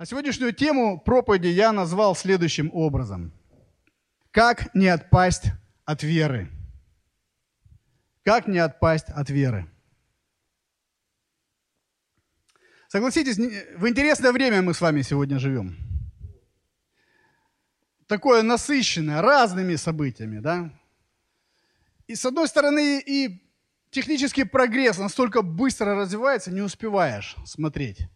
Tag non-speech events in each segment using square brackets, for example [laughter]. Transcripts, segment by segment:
А сегодняшнюю тему проповеди я назвал следующим образом. Как не отпасть от веры? Как не отпасть от веры? Согласитесь, в интересное время мы с вами сегодня живем. Такое насыщенное разными событиями, да? И с одной стороны, и технический прогресс настолько быстро развивается, не успеваешь смотреть.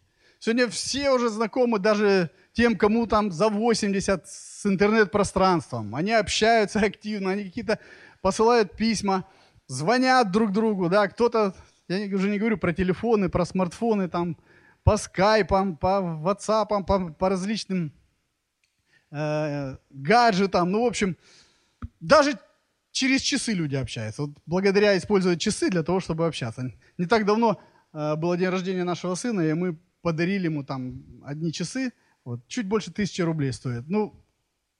Сегодня все уже знакомы даже тем, кому там за 80 с интернет-пространством. Они общаются [laughs] активно, они какие-то посылают письма, звонят друг другу, да, кто-то, я уже не говорю про телефоны, про смартфоны, там, по скайпам, по ватсапам, по, по различным э, гаджетам, ну, в общем, даже через часы люди общаются. Вот благодаря использовать часы для того, чтобы общаться. Не так давно э, был день рождения нашего сына, и мы подарили ему там одни часы, вот, чуть больше тысячи рублей стоят. Ну,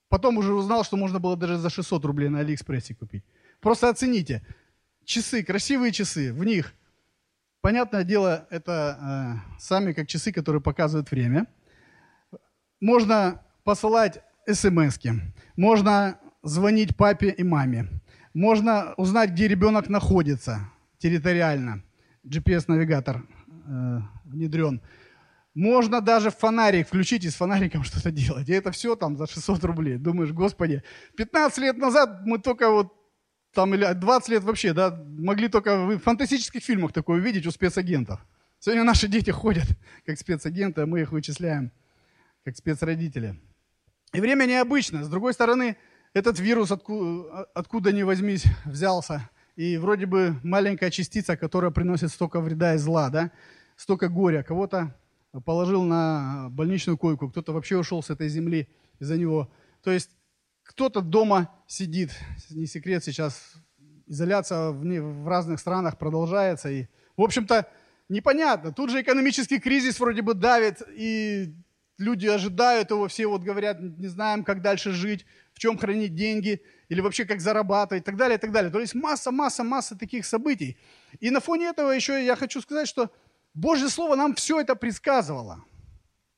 потом уже узнал, что можно было даже за 600 рублей на Алиэкспрессе купить. Просто оцените. Часы, красивые часы, в них, понятное дело, это э, сами как часы, которые показывают время. Можно посылать смс можно звонить папе и маме, можно узнать, где ребенок находится территориально. GPS-навигатор э, внедрен. Можно даже фонарик включить и с фонариком [laughs] что-то делать. И это все там за 600 рублей. Думаешь, господи, 15 лет назад мы только вот там, или 20 лет вообще, да, могли только в фантастических фильмах такое увидеть у спецагентов. Сегодня наши дети ходят как спецагенты, а мы их вычисляем как спецродители. И время необычно. С другой стороны, этот вирус откуда, откуда ни возьмись взялся. И вроде бы маленькая частица, которая приносит столько вреда и зла, да, столько горя. Кого-то положил на больничную койку, кто-то вообще ушел с этой земли из-за него. То есть кто-то дома сидит, не секрет, сейчас изоляция в, в разных странах продолжается. И, в общем-то, непонятно. Тут же экономический кризис вроде бы давит, и люди ожидают его, все вот говорят, не знаем, как дальше жить, в чем хранить деньги, или вообще как зарабатывать, и так далее, и так далее. То есть масса, масса, масса таких событий. И на фоне этого еще я хочу сказать, что Божье Слово нам все это предсказывало.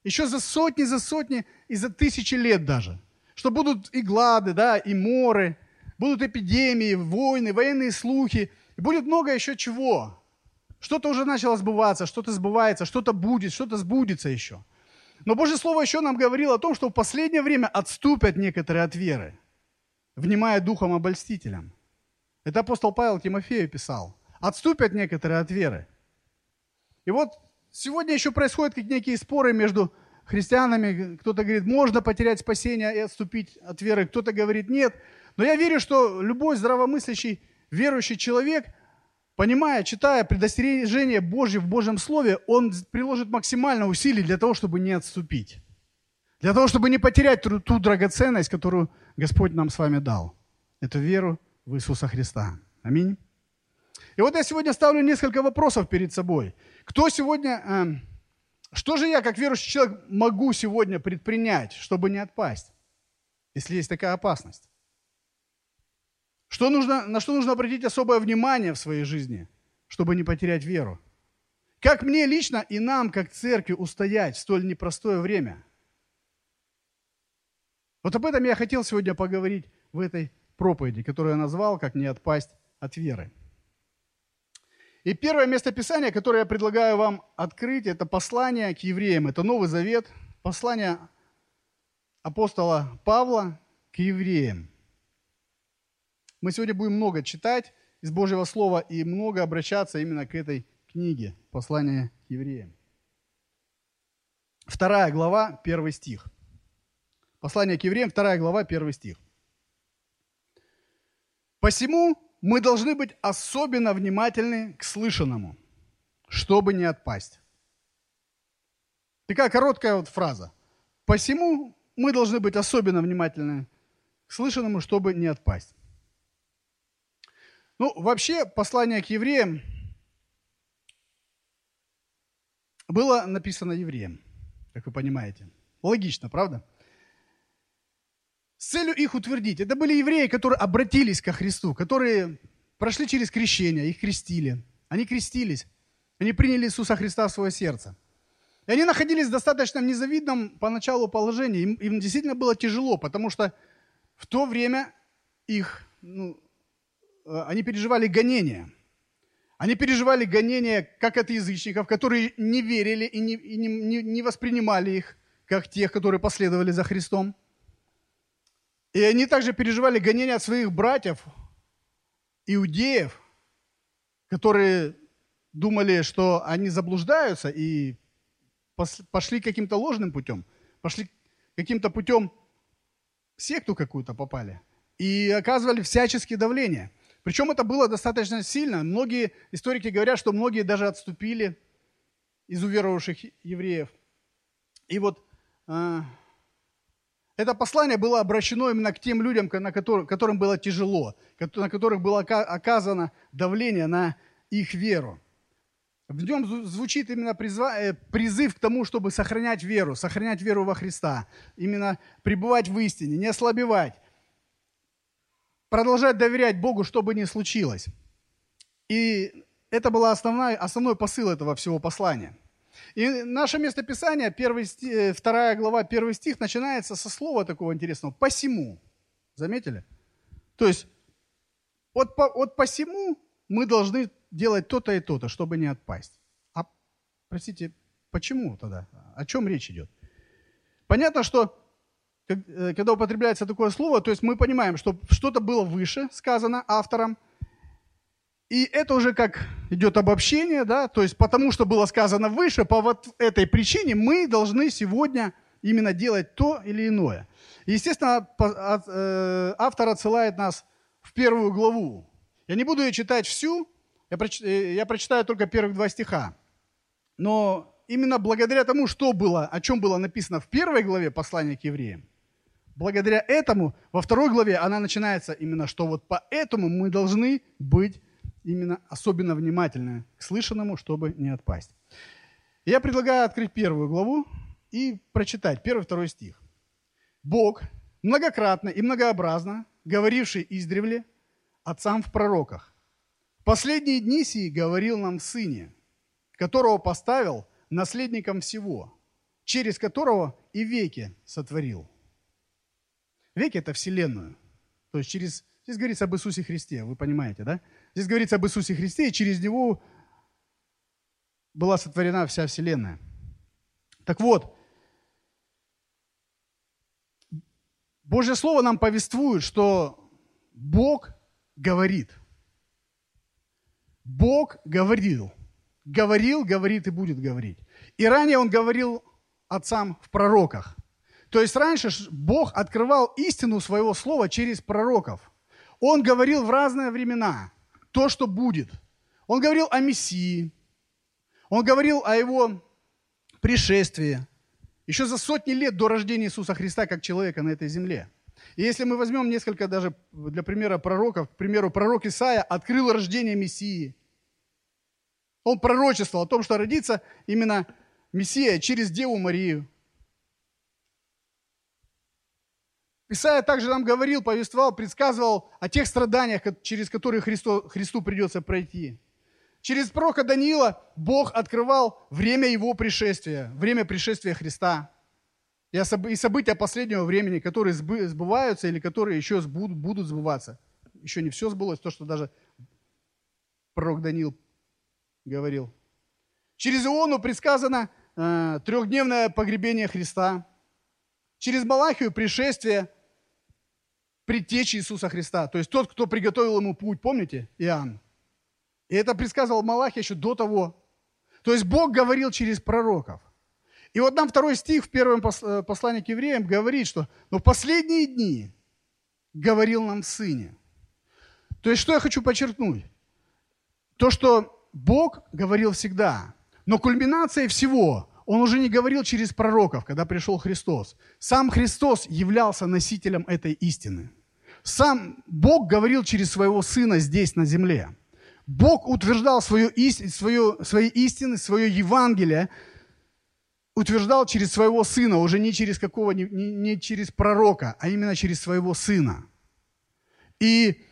Еще за сотни, за сотни и за тысячи лет даже. Что будут и глады, да, и моры, будут эпидемии, войны, военные слухи. И будет много еще чего. Что-то уже начало сбываться, что-то сбывается, что-то будет, что-то сбудется еще. Но Божье Слово еще нам говорило о том, что в последнее время отступят некоторые от веры, внимая духом обольстителям. Это апостол Павел Тимофею писал. Отступят некоторые от веры. И вот сегодня еще происходят как некие споры между христианами. Кто-то говорит, можно потерять спасение и отступить от веры, кто-то говорит, нет. Но я верю, что любой здравомыслящий, верующий человек, понимая, читая предостережение Божье в Божьем Слове, он приложит максимально усилий для того, чтобы не отступить. Для того, чтобы не потерять ту, ту драгоценность, которую Господь нам с вами дал. Это веру в Иисуса Христа. Аминь. И вот я сегодня ставлю несколько вопросов перед собой. Кто сегодня, э, что же я, как верующий человек, могу сегодня предпринять, чтобы не отпасть, если есть такая опасность? Что нужно, на что нужно обратить особое внимание в своей жизни, чтобы не потерять веру? Как мне лично и нам, как церкви, устоять в столь непростое время? Вот об этом я хотел сегодня поговорить в этой проповеди, которую я назвал «Как не отпасть от веры». И первое местописание, которое я предлагаю вам открыть, это послание к евреям. Это Новый Завет, послание апостола Павла к евреям. Мы сегодня будем много читать из Божьего Слова и много обращаться именно к этой книге, послание к евреям. Вторая глава, первый стих. Послание к евреям, вторая глава, первый стих. «Посему мы должны быть особенно внимательны к слышанному, чтобы не отпасть. Такая короткая вот фраза. Посему мы должны быть особенно внимательны к слышанному, чтобы не отпасть. Ну, вообще, послание к евреям было написано евреям, как вы понимаете. Логично, правда? С целью их утвердить. Это были евреи, которые обратились ко Христу, которые прошли через крещение, их крестили. Они крестились, они приняли Иисуса Христа в свое сердце. И они находились в достаточно незавидном поначалу положении. Им, им действительно было тяжело, потому что в то время их, ну, э, они переживали гонения. Они переживали гонения как от язычников, которые не верили и не, и не, не, не воспринимали их, как тех, которые последовали за Христом. И они также переживали гонения от своих братьев, иудеев, которые думали, что они заблуждаются и пошли каким-то ложным путем, пошли каким-то путем в секту какую-то попали и оказывали всяческие давления. Причем это было достаточно сильно. Многие историки говорят, что многие даже отступили из уверовавших евреев. И вот э, это послание было обращено именно к тем людям, на которых, которым было тяжело, на которых было оказано давление на их веру. В нем звучит именно э, призыв к тому, чтобы сохранять веру, сохранять веру во Христа, именно пребывать в истине, не ослабевать, продолжать доверять Богу, что бы ни случилось. И это был основной, основной посыл этого всего послания. И наше местописание, 1 стих, 2 глава, 1 стих, начинается со слова такого интересного «посему». Заметили? То есть от, от «посему» мы должны делать то-то и то-то, чтобы не отпасть. А, простите, почему тогда? О чем речь идет? Понятно, что э, когда употребляется такое слово, то есть мы понимаем, что что-то было выше сказано автором, и это уже как идет обобщение, да, то есть потому что было сказано выше, по вот этой причине мы должны сегодня именно делать то или иное. естественно, э, автор отсылает нас в первую главу. Я не буду ее читать всю, я. Э, я прочитаю только первых два стиха. Но именно благодаря тому, что было, о чем было написано в первой главе послания к евреям, благодаря этому во второй главе она начинается именно, что вот поэтому мы должны быть именно особенно внимательны к слышанному, чтобы не отпасть. Я предлагаю открыть первую главу и прочитать первый-второй стих. Бог многократно и многообразно, говоривший издревле отцам в пророках, последние дни сии говорил нам в Сыне, которого поставил наследником всего, через которого и веки сотворил. Веки – это Вселенную. То есть через... Здесь говорится об Иисусе Христе, вы понимаете, да? Здесь говорится об Иисусе Христе, и через Него была сотворена вся Вселенная. Так вот, Божье Слово нам повествует, что Бог говорит – Бог говорил. Говорил, говорит и будет говорить. И ранее Он говорил отцам в пророках. То есть раньше Бог открывал истину своего слова через пророков. Он говорил в разные времена то, что будет. Он говорил о Мессии. Он говорил о его пришествии. Еще за сотни лет до рождения Иисуса Христа как человека на этой земле. И если мы возьмем несколько даже для примера пророков, к примеру, пророк Исаия открыл рождение Мессии. Он пророчествовал о том, что родится именно Мессия через Деву Марию. Исаия также нам говорил, повествовал, предсказывал о тех страданиях, через которые Христу, Христу придется пройти. Через пророка Даниила Бог открывал время его пришествия, время пришествия Христа. И события последнего времени, которые сбываются или которые еще будут сбываться. Еще не все сбылось, то, что даже пророк Даниил говорил. Через Иону предсказано э, трехдневное погребение Христа. Через Малахию пришествие предтечи Иисуса Христа. То есть тот, кто приготовил ему путь, помните, Иоанн? И это предсказывал Малахия еще до того. То есть Бог говорил через пророков. И вот нам второй стих в первом э, послании к евреям говорит, что «но в последние дни говорил нам Сыне». То есть что я хочу подчеркнуть? То, что Бог говорил всегда, но кульминацией всего он уже не говорил через пророков, когда пришел Христос. Сам Христос являлся носителем этой истины. Сам Бог говорил через своего Сына здесь, на земле. Бог утверждал свою, свою, свои истины, свое Евангелие, утверждал через своего Сына, уже не через какого, не, не через пророка, а именно через своего Сына. И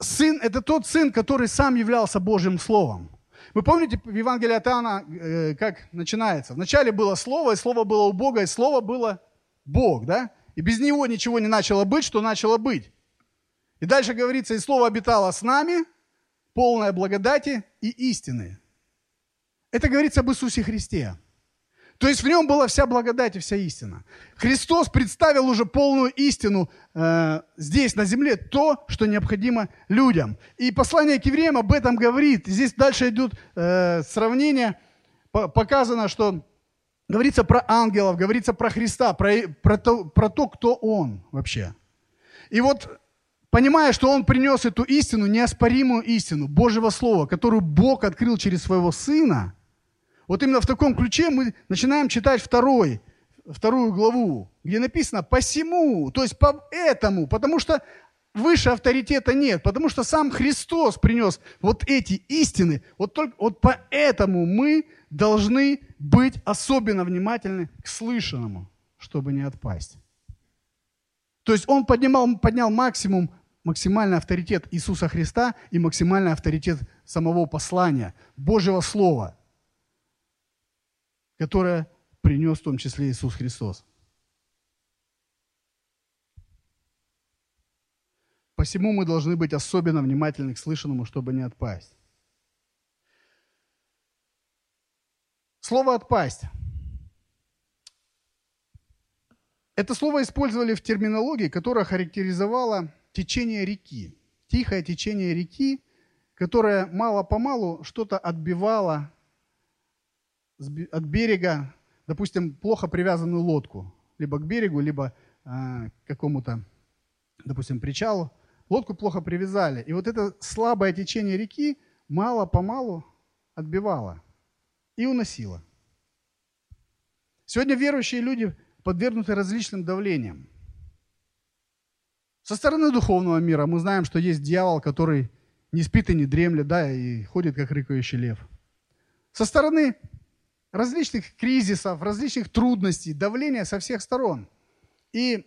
Сын – это тот сын, который сам являлся Божьим Словом. Вы помните в Евангелии от Иоанна, э, как начинается? Вначале было Слово, и Слово было у Бога, и Слово было Бог, да? И без Него ничего не начало быть, что начало быть. И дальше говорится, и Слово обитало с нами, полное благодати и истины. Это говорится об Иисусе Христе. То есть в нем была вся благодать и вся истина. Христос представил уже полную истину э, здесь, на земле, то, что необходимо людям. И послание к евреям об этом говорит. Здесь дальше идет э, сравнение, по, показано, что говорится про ангелов, говорится про Христа, про, про, то, про то, кто Он вообще. И вот понимая, что Он принес эту истину, неоспоримую истину Божьего Слова, которую Бог открыл через Своего Сына – вот именно в таком ключе мы начинаем читать второй, вторую главу, где написано «посему», то есть по этому, потому что выше авторитета нет, потому что сам Христос принес вот эти истины. Вот, только, вот поэтому мы должны быть особенно внимательны к слышанному, чтобы не отпасть. То есть он поднимал, поднял максимум, максимальный авторитет Иисуса Христа и максимальный авторитет самого послания, Божьего Слова – которое принес в том числе Иисус Христос. Посему мы должны быть особенно внимательны к слышанному, чтобы не отпасть. Слово «отпасть». Это слово использовали в терминологии, которая характеризовала течение реки. Тихое течение реки, которое мало-помалу что-то отбивало от берега, допустим, плохо привязанную лодку, либо к берегу, либо э, к какому-то, допустим, причалу, лодку плохо привязали. И вот это слабое течение реки мало-помалу отбивало и уносило. Сегодня верующие люди подвергнуты различным давлениям. Со стороны духовного мира мы знаем, что есть дьявол, который не спит и не дремлет, да, и ходит, как рыкающий лев. Со стороны различных кризисов, различных трудностей, давления со всех сторон. И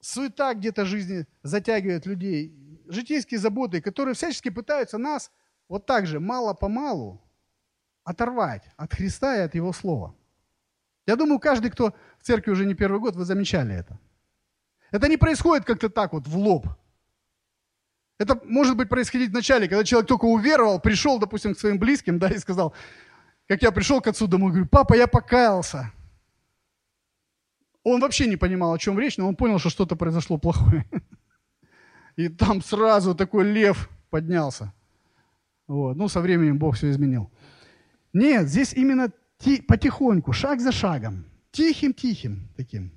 суета где-то жизни затягивает людей, житейские заботы, которые всячески пытаются нас вот так же мало-помалу оторвать от Христа и от Его Слова. Я думаю, каждый, кто в церкви уже не первый год, вы замечали это. Это не происходит как-то так вот в лоб. Это может быть происходить вначале, когда человек только уверовал, пришел, допустим, к своим близким, да, и сказал, как я пришел к отцу домой, говорю, папа, я покаялся. Он вообще не понимал, о чем речь, но он понял, что что-то произошло плохое. И там сразу такой лев поднялся. Вот. Ну, со временем Бог все изменил. Нет, здесь именно ти- потихоньку, шаг за шагом, тихим-тихим таким.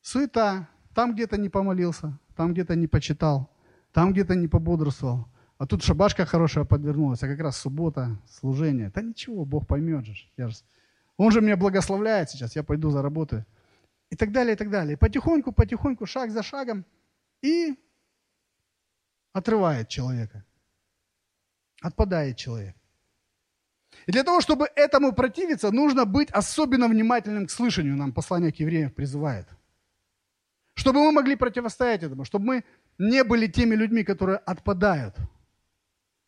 Суета, там где-то не помолился, там где-то не почитал, там где-то не пободрствовал. А тут шабашка хорошая подвернулась, а как раз суббота, служение. Да ничего, Бог поймет же. Я же... Он же меня благословляет сейчас, я пойду заработаю. И так далее, и так далее. Потихоньку, потихоньку, шаг за шагом, и отрывает человека. Отпадает человек. И для того, чтобы этому противиться, нужно быть особенно внимательным к слышанию, нам послание к евреям призывает. Чтобы мы могли противостоять этому, чтобы мы не были теми людьми, которые отпадают –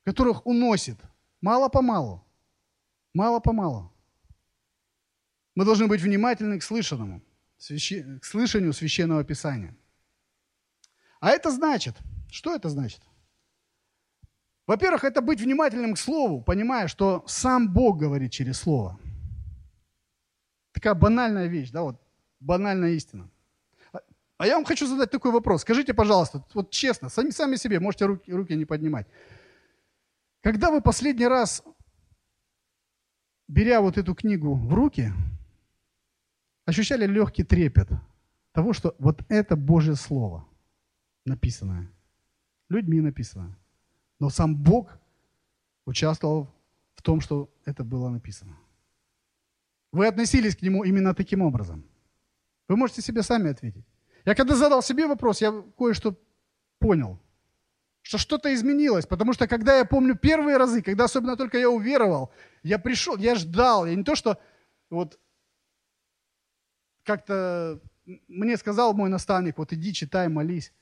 которых уносит мало-помалу. Мало-помалу. Мы должны быть внимательны к слышанному, к слышанию священного писания. А это значит, что это значит? Во-первых, это быть внимательным к Слову, понимая, что сам Бог говорит через Слово. Такая банальная вещь, да, вот банальная истина. А я вам хочу задать такой вопрос. Скажите, пожалуйста, вот честно, сами, сами себе, можете руки, руки не поднимать. Когда вы последний раз, беря вот эту книгу в руки, ощущали легкий трепет того, что вот это Божье Слово, написанное, людьми написано. Но сам Бог участвовал в том, что это было написано. Вы относились к нему именно таким образом. Вы можете себе сами ответить. Я когда задал себе вопрос, я кое-что понял – что что-то изменилось. Потому что когда я помню первые разы, когда особенно только я уверовал, я пришел, я ждал. Я не то, что вот как-то мне сказал мой наставник, вот иди, читай, молись.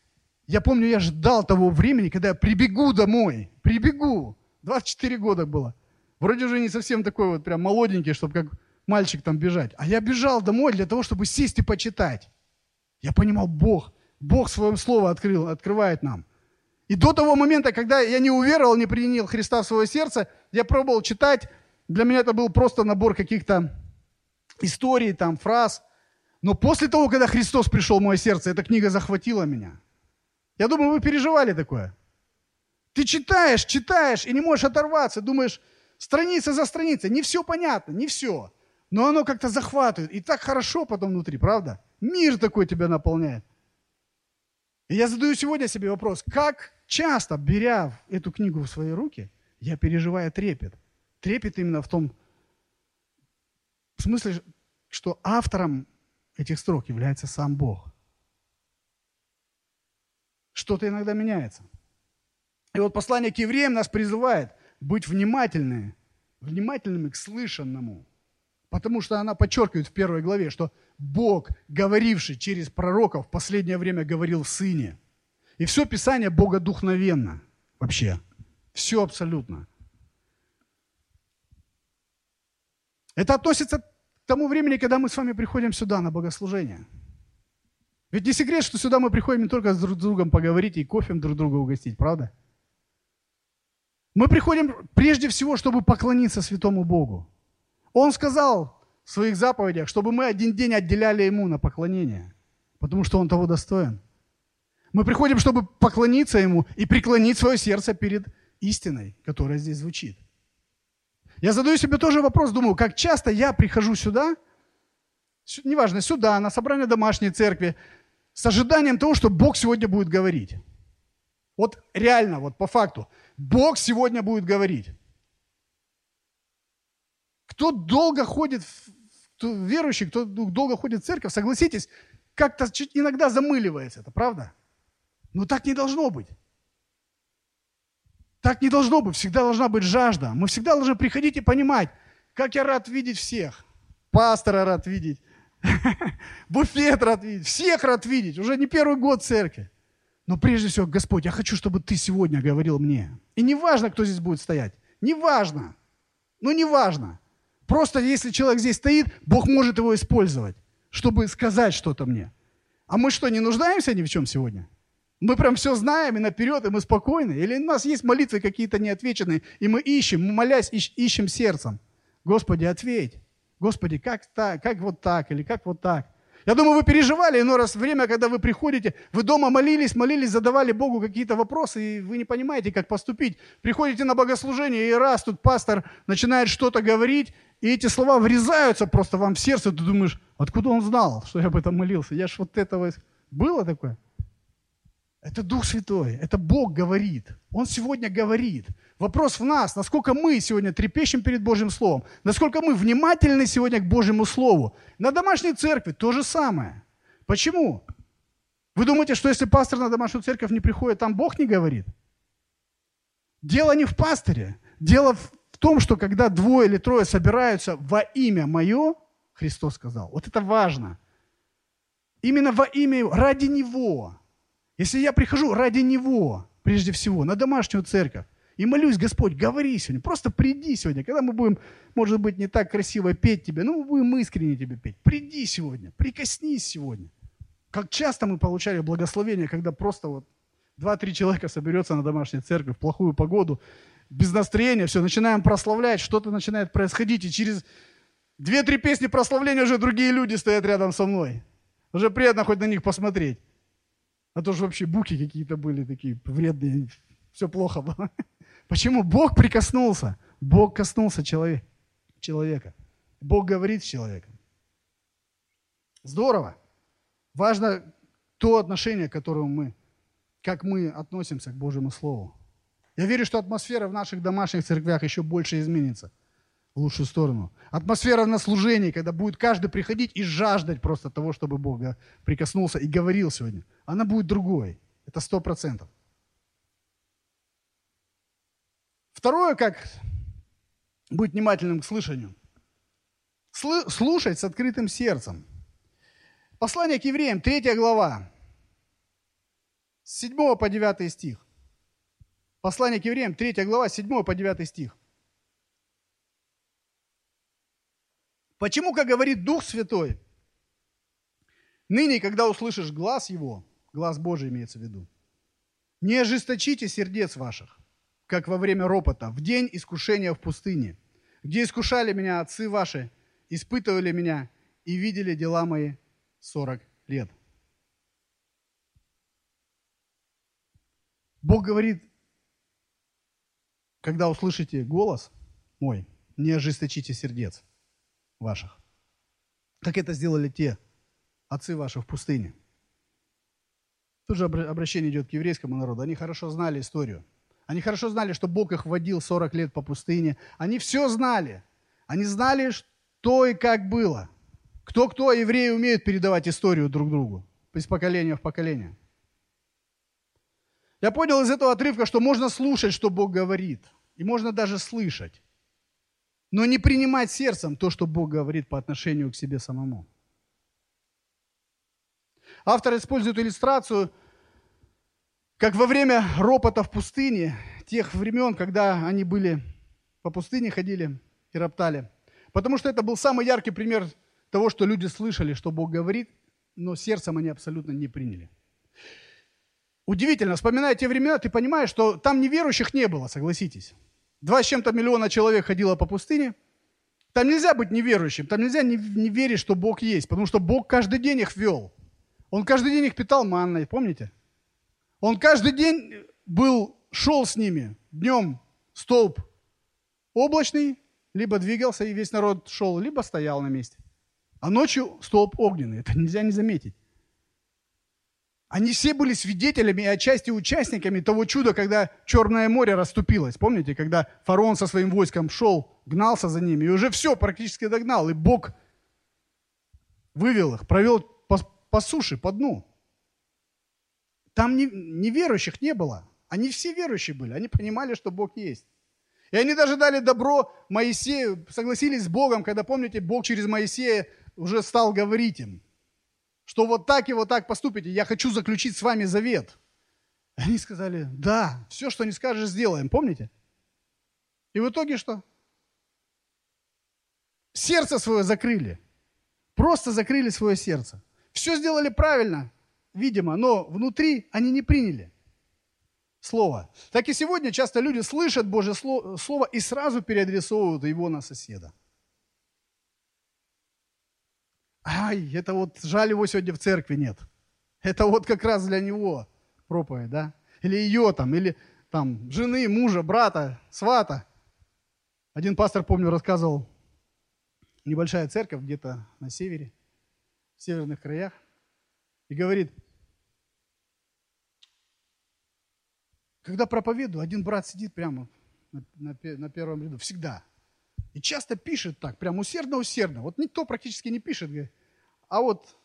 Я помню, я ждал того времени, когда я прибегу домой, прибегу 24 года было. Вроде уже не совсем такой вот прям молоденький, чтобы как мальчик там бежать. А я бежал домой для того, чтобы сесть и почитать. Я понимал, Бог, Бог своем слово открыл, открывает нам. И до того момента, когда я не уверовал, не принял Христа в свое сердце, я пробовал читать. Для меня это был просто набор каких-то историй, там, фраз. Но после того, когда Христос пришел в мое сердце, эта книга захватила меня. Я думаю, вы переживали такое. Ты читаешь, читаешь и не можешь оторваться. Думаешь, страница за страницей. Не все понятно, не все. Но оно как-то захватывает. И так хорошо потом внутри, правда? Мир такой тебя наполняет. И я задаю сегодня себе вопрос, как часто, беря эту книгу в свои руки, я переживаю трепет. Трепет именно в том в смысле, что автором этих строк является сам Бог. Что-то иногда меняется. И вот послание к евреям нас призывает быть внимательными, внимательными к слышанному. Потому что она подчеркивает в первой главе, что Бог, говоривший через пророков, в последнее время говорил Сыне. И все Писание богодухновенно вообще. Все абсолютно. Это относится к тому времени, когда мы с вами приходим сюда на богослужение. Ведь не секрет, что сюда мы приходим не только с друг другом поговорить и кофе друг друга угостить, правда? Мы приходим прежде всего, чтобы поклониться святому Богу. Он сказал в своих заповедях, чтобы мы один день отделяли Ему на поклонение, потому что Он того достоин. Мы приходим, чтобы поклониться Ему и преклонить свое сердце перед истиной, которая здесь звучит. Я задаю себе тоже вопрос, думаю, как часто я прихожу сюда, неважно, сюда, на собрание домашней церкви, с ожиданием того, что Бог сегодня будет говорить. Вот реально, вот по факту, Бог сегодня будет говорить. Кто долго ходит, кто верующий, кто долго ходит в церковь, согласитесь, как-то иногда замыливается это, правда? Но так не должно быть. Так не должно быть. Всегда должна быть жажда. Мы всегда должны приходить и понимать, как я рад видеть всех. Пастора рад видеть. [laughs] Буфет рад видеть. Всех рад видеть. Уже не первый год церкви. Но прежде всего, Господь, я хочу, чтобы Ты сегодня говорил мне. И не важно, кто здесь будет стоять. Не важно. Ну, не важно. Просто если человек здесь стоит, Бог может его использовать, чтобы сказать что-то мне. А мы что, не нуждаемся ни в чем сегодня? Мы прям все знаем и наперед, и мы спокойны? Или у нас есть молитвы какие-то неотвеченные, и мы ищем, мы молясь, ищ, ищем сердцем? Господи, ответь. Господи, как так, как вот так, или как вот так? Я думаю, вы переживали иной раз время, когда вы приходите, вы дома молились, молились, задавали Богу какие-то вопросы, и вы не понимаете, как поступить. Приходите на богослужение, и раз тут пастор начинает что-то говорить, и эти слова врезаются просто вам в сердце, ты думаешь, откуда он знал, что я об этом молился? Я ж вот этого... Было такое? Это Дух Святой, это Бог говорит. Он сегодня говорит. Вопрос в нас, насколько мы сегодня трепещем перед Божьим Словом, насколько мы внимательны сегодня к Божьему Слову. На домашней церкви то же самое. Почему? Вы думаете, что если пастор на домашнюю церковь не приходит, там Бог не говорит? Дело не в пасторе. Дело в том, что когда двое или трое собираются во имя мое, Христос сказал, вот это важно. Именно во имя, ради Него. Если я прихожу ради Него, прежде всего, на домашнюю церковь, и молюсь, Господь, говори сегодня, просто приди сегодня, когда мы будем, может быть, не так красиво петь тебе, но мы будем искренне тебе петь. Приди сегодня, прикоснись сегодня. Как часто мы получали благословение, когда просто вот два-три человека соберется на домашней церкви в плохую погоду, без настроения, все, начинаем прославлять, что-то начинает происходить, и через две-три песни прославления уже другие люди стоят рядом со мной. Уже приятно хоть на них посмотреть. А то же вообще буки какие-то были такие вредные, все плохо было. [laughs] Почему? Бог прикоснулся. Бог коснулся человек, человека. Бог говорит с человеком. Здорово. Важно то отношение, которое мы, как мы относимся к Божьему Слову. Я верю, что атмосфера в наших домашних церквях еще больше изменится в лучшую сторону. Атмосфера на служении, когда будет каждый приходить и жаждать просто того, чтобы Бог прикоснулся и говорил сегодня, она будет другой. Это сто процентов. Второе, как быть внимательным к слышанию. Слушать с открытым сердцем. Послание к евреям, 3 глава, с 7 по 9 стих. Послание к евреям, 3 глава, 7 по 9 стих. Почему, как говорит Дух Святой, ныне, когда услышишь глаз Его, глаз Божий имеется в виду, не ожесточите сердец ваших, как во время ропота, в день искушения в пустыне, где искушали меня отцы ваши, испытывали меня и видели дела мои сорок лет. Бог говорит, когда услышите голос мой, не ожесточите сердец ваших, как это сделали те отцы ваши в пустыне. Тут же обращение идет к еврейскому народу. Они хорошо знали историю. Они хорошо знали, что Бог их водил 40 лет по пустыне. Они все знали. Они знали, что и как было. Кто-кто, евреи умеют передавать историю друг другу из поколения в поколение. Я понял из этого отрывка, что можно слушать, что Бог говорит. И можно даже слышать. Но не принимать сердцем то, что Бог говорит по отношению к себе самому. Автор использует иллюстрацию, как во время ропота в пустыне, тех времен, когда они были по пустыне, ходили и роптали. Потому что это был самый яркий пример того, что люди слышали, что Бог говорит, но сердцем они абсолютно не приняли. Удивительно, вспоминая те времена, ты понимаешь, что там неверующих не было, согласитесь. Два с чем-то миллиона человек ходило по пустыне. Там нельзя быть неверующим, там нельзя не, не верить, что Бог есть, потому что Бог каждый день их вел. Он каждый день их питал манной, помните? Он каждый день был, шел с ними. Днем столб облачный, либо двигался, и весь народ шел, либо стоял на месте. А ночью столб огненный. Это нельзя не заметить. Они все были свидетелями и отчасти участниками того чуда, когда Черное море расступилось. Помните, когда фараон со своим войском шел, гнался за ними, и уже все практически догнал, и Бог вывел их, провел по, по суше, по дну. Там неверующих не было. Они все верующие были. Они понимали, что Бог есть. И они даже дали добро Моисею, согласились с Богом, когда, помните, Бог через Моисея уже стал говорить им, что вот так и вот так поступите, я хочу заключить с вами завет. Они сказали, да, все, что не скажешь, сделаем. Помните? И в итоге что? Сердце свое закрыли. Просто закрыли свое сердце. Все сделали правильно, видимо, но внутри они не приняли слово. Так и сегодня часто люди слышат Божье слово и сразу переадресовывают его на соседа. Ай, это вот жаль его сегодня в церкви нет. Это вот как раз для него проповедь, да? Или ее там, или там жены, мужа, брата, свата. Один пастор, помню, рассказывал, небольшая церковь где-то на севере, в северных краях, и говорит, когда проповедую, один брат сидит прямо на, на, на первом ряду, всегда. И часто пишет так, прям усердно-усердно. Вот никто практически не пишет, говорит, а вот,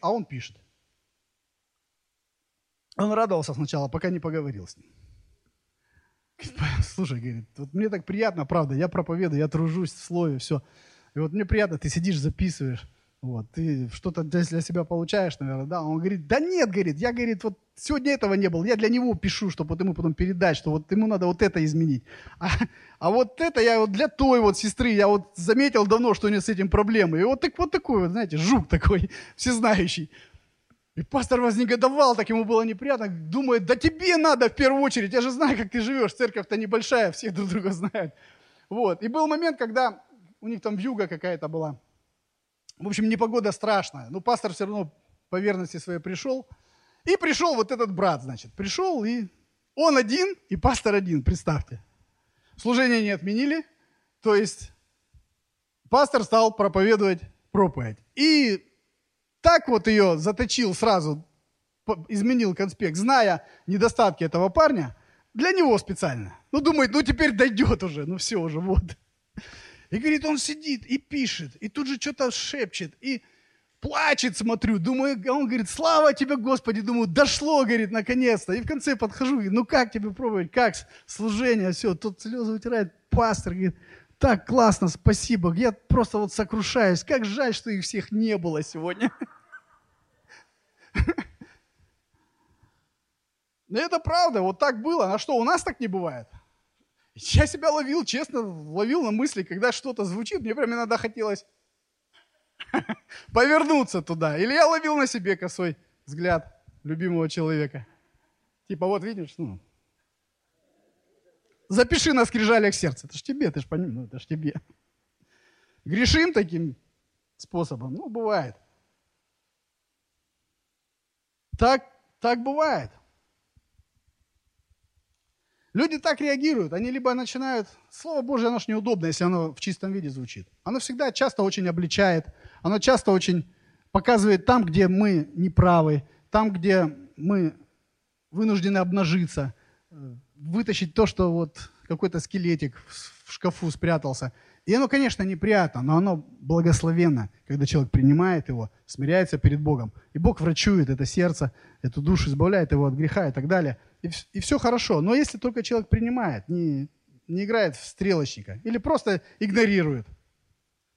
а он пишет. Он радовался сначала, пока не поговорил с ним. Слушай, говорит, вот мне так приятно, правда, я проповедую, я тружусь в слове, все. И вот мне приятно, ты сидишь, записываешь. Вот, ты что-то для себя получаешь, наверное, да? Он говорит, да нет, говорит, я, говорит, вот сегодня этого не было, я для него пишу, чтобы вот ему потом передать, что вот ему надо вот это изменить. А, а вот это я вот для той вот сестры, я вот заметил давно, что у нее с этим проблемы. И вот, так, вот такой вот, знаете, жук такой, [laughs] всезнающий. И пастор вознегодовал, так ему было неприятно, думает, да тебе надо в первую очередь, я же знаю, как ты живешь, церковь-то небольшая, все друг друга знают. Вот. И был момент, когда у них там вьюга какая-то была, в общем, непогода страшная. Но пастор все равно по верности своей пришел. И пришел вот этот брат, значит. Пришел, и он один, и пастор один, представьте. Служение не отменили. То есть пастор стал проповедовать проповедь. И так вот ее заточил сразу, изменил конспект, зная недостатки этого парня, для него специально. Ну, думает, ну теперь дойдет уже, ну все уже, вот. И говорит, он сидит и пишет, и тут же что-то шепчет, и плачет, смотрю, думаю, а он говорит, слава тебе, Господи, думаю, дошло, говорит, наконец-то. И в конце подхожу, говорит, ну как тебе пробовать, как служение, все, тут слезы вытирает, пастор, говорит, так классно, спасибо, я просто вот сокрушаюсь, как жаль, что их всех не было сегодня. [laughs] Но это правда, вот так было. А что, у нас так не бывает? Я себя ловил, честно, ловил на мысли, когда что-то звучит, мне прям иногда хотелось [laughs] повернуться туда. Или я ловил на себе косой взгляд любимого человека. Типа, вот видишь, ну, запиши на скрижалях сердца. Это ж тебе, ты ж понимаешь, ну, это ж тебе. Грешим таким способом? Ну, бывает. Так, так бывает. Люди так реагируют, они либо начинают, Слово Божье, оно же неудобно, если оно в чистом виде звучит. Оно всегда часто очень обличает, оно часто очень показывает там, где мы неправы, там, где мы вынуждены обнажиться, вытащить то, что вот какой-то скелетик в шкафу спрятался. И оно, конечно, неприятно, но оно благословенно, когда человек принимает его, смиряется перед Богом. И Бог врачует это сердце, эту душу, избавляет его от греха и так далее. И, и все хорошо. Но если только человек принимает, не, не играет в стрелочника или просто игнорирует.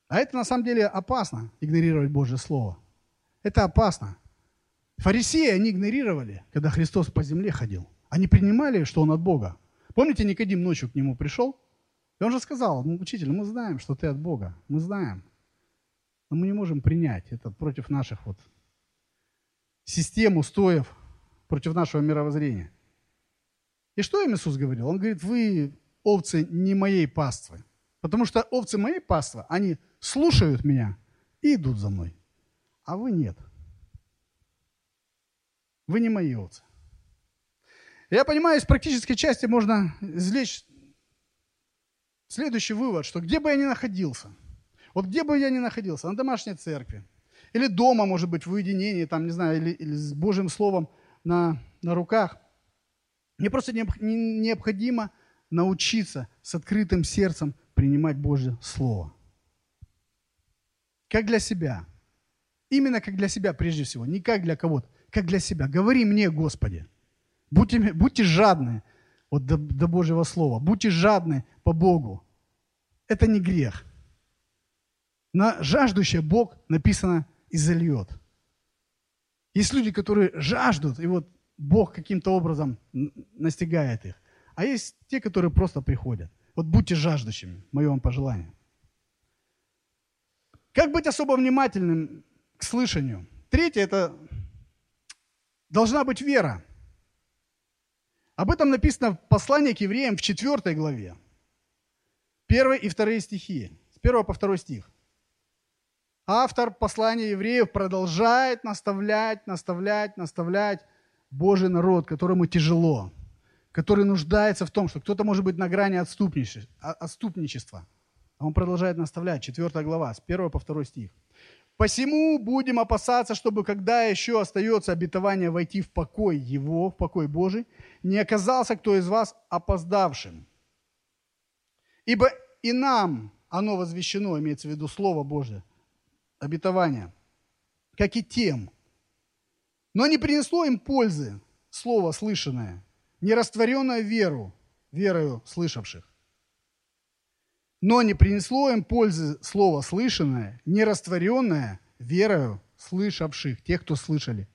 А это на самом деле опасно, игнорировать Божье Слово. Это опасно. Фарисеи они игнорировали, когда Христос по земле ходил. Они принимали, что Он от Бога. Помните, Никодим ночью к Нему пришел? И он же сказал, ну, учитель, мы знаем, что ты от Бога. Мы знаем. Но мы не можем принять. Это против наших вот систем, устоев, против нашего мировоззрения. И что им Иисус говорил? Он говорит, вы овцы не моей паствы. Потому что овцы моей паствы, они слушают меня и идут за мной. А вы нет. Вы не мои овцы. Я понимаю, из практической части можно извлечь следующий вывод, что где бы я ни находился, вот где бы я ни находился, на домашней церкви, или дома, может быть, в уединении, там, не знаю, или, или с Божьим Словом на, на руках, мне просто необходимо научиться с открытым сердцем принимать Божье Слово. Как для себя. Именно как для себя прежде всего, не как для кого-то, как для себя. Говори мне, Господи. Будьте, будьте жадны вот до, до Божьего Слова. Будьте жадны по Богу. Это не грех. На жаждущее Бог написано и зальет. Есть люди, которые жаждут, и вот Бог каким-то образом настигает их. А есть те, которые просто приходят. Вот будьте жаждущими, мое вам пожелание. Как быть особо внимательным к слышанию? Третье – это должна быть вера. Об этом написано в послании к евреям в 4 главе. Первые и вторые стихи. С 1 по 2 стих. Автор послания евреев продолжает наставлять, наставлять, наставлять Божий народ, которому тяжело, который нуждается в том, что кто-то может быть на грани отступничества. А он продолжает наставлять. 4 глава, с 1 по 2 стих. Посему будем опасаться, чтобы когда еще остается обетование войти в покой Его, в покой Божий, не оказался кто из вас опоздавшим. Ибо и нам оно возвещено, имеется в виду Слово Божье, обетование, как и тем. Но не принесло им пользы Слово слышанное, не растворенное веру, верою слышавших но не принесло им пользы слово слышанное, не растворенное верою слышавших, тех, кто слышали.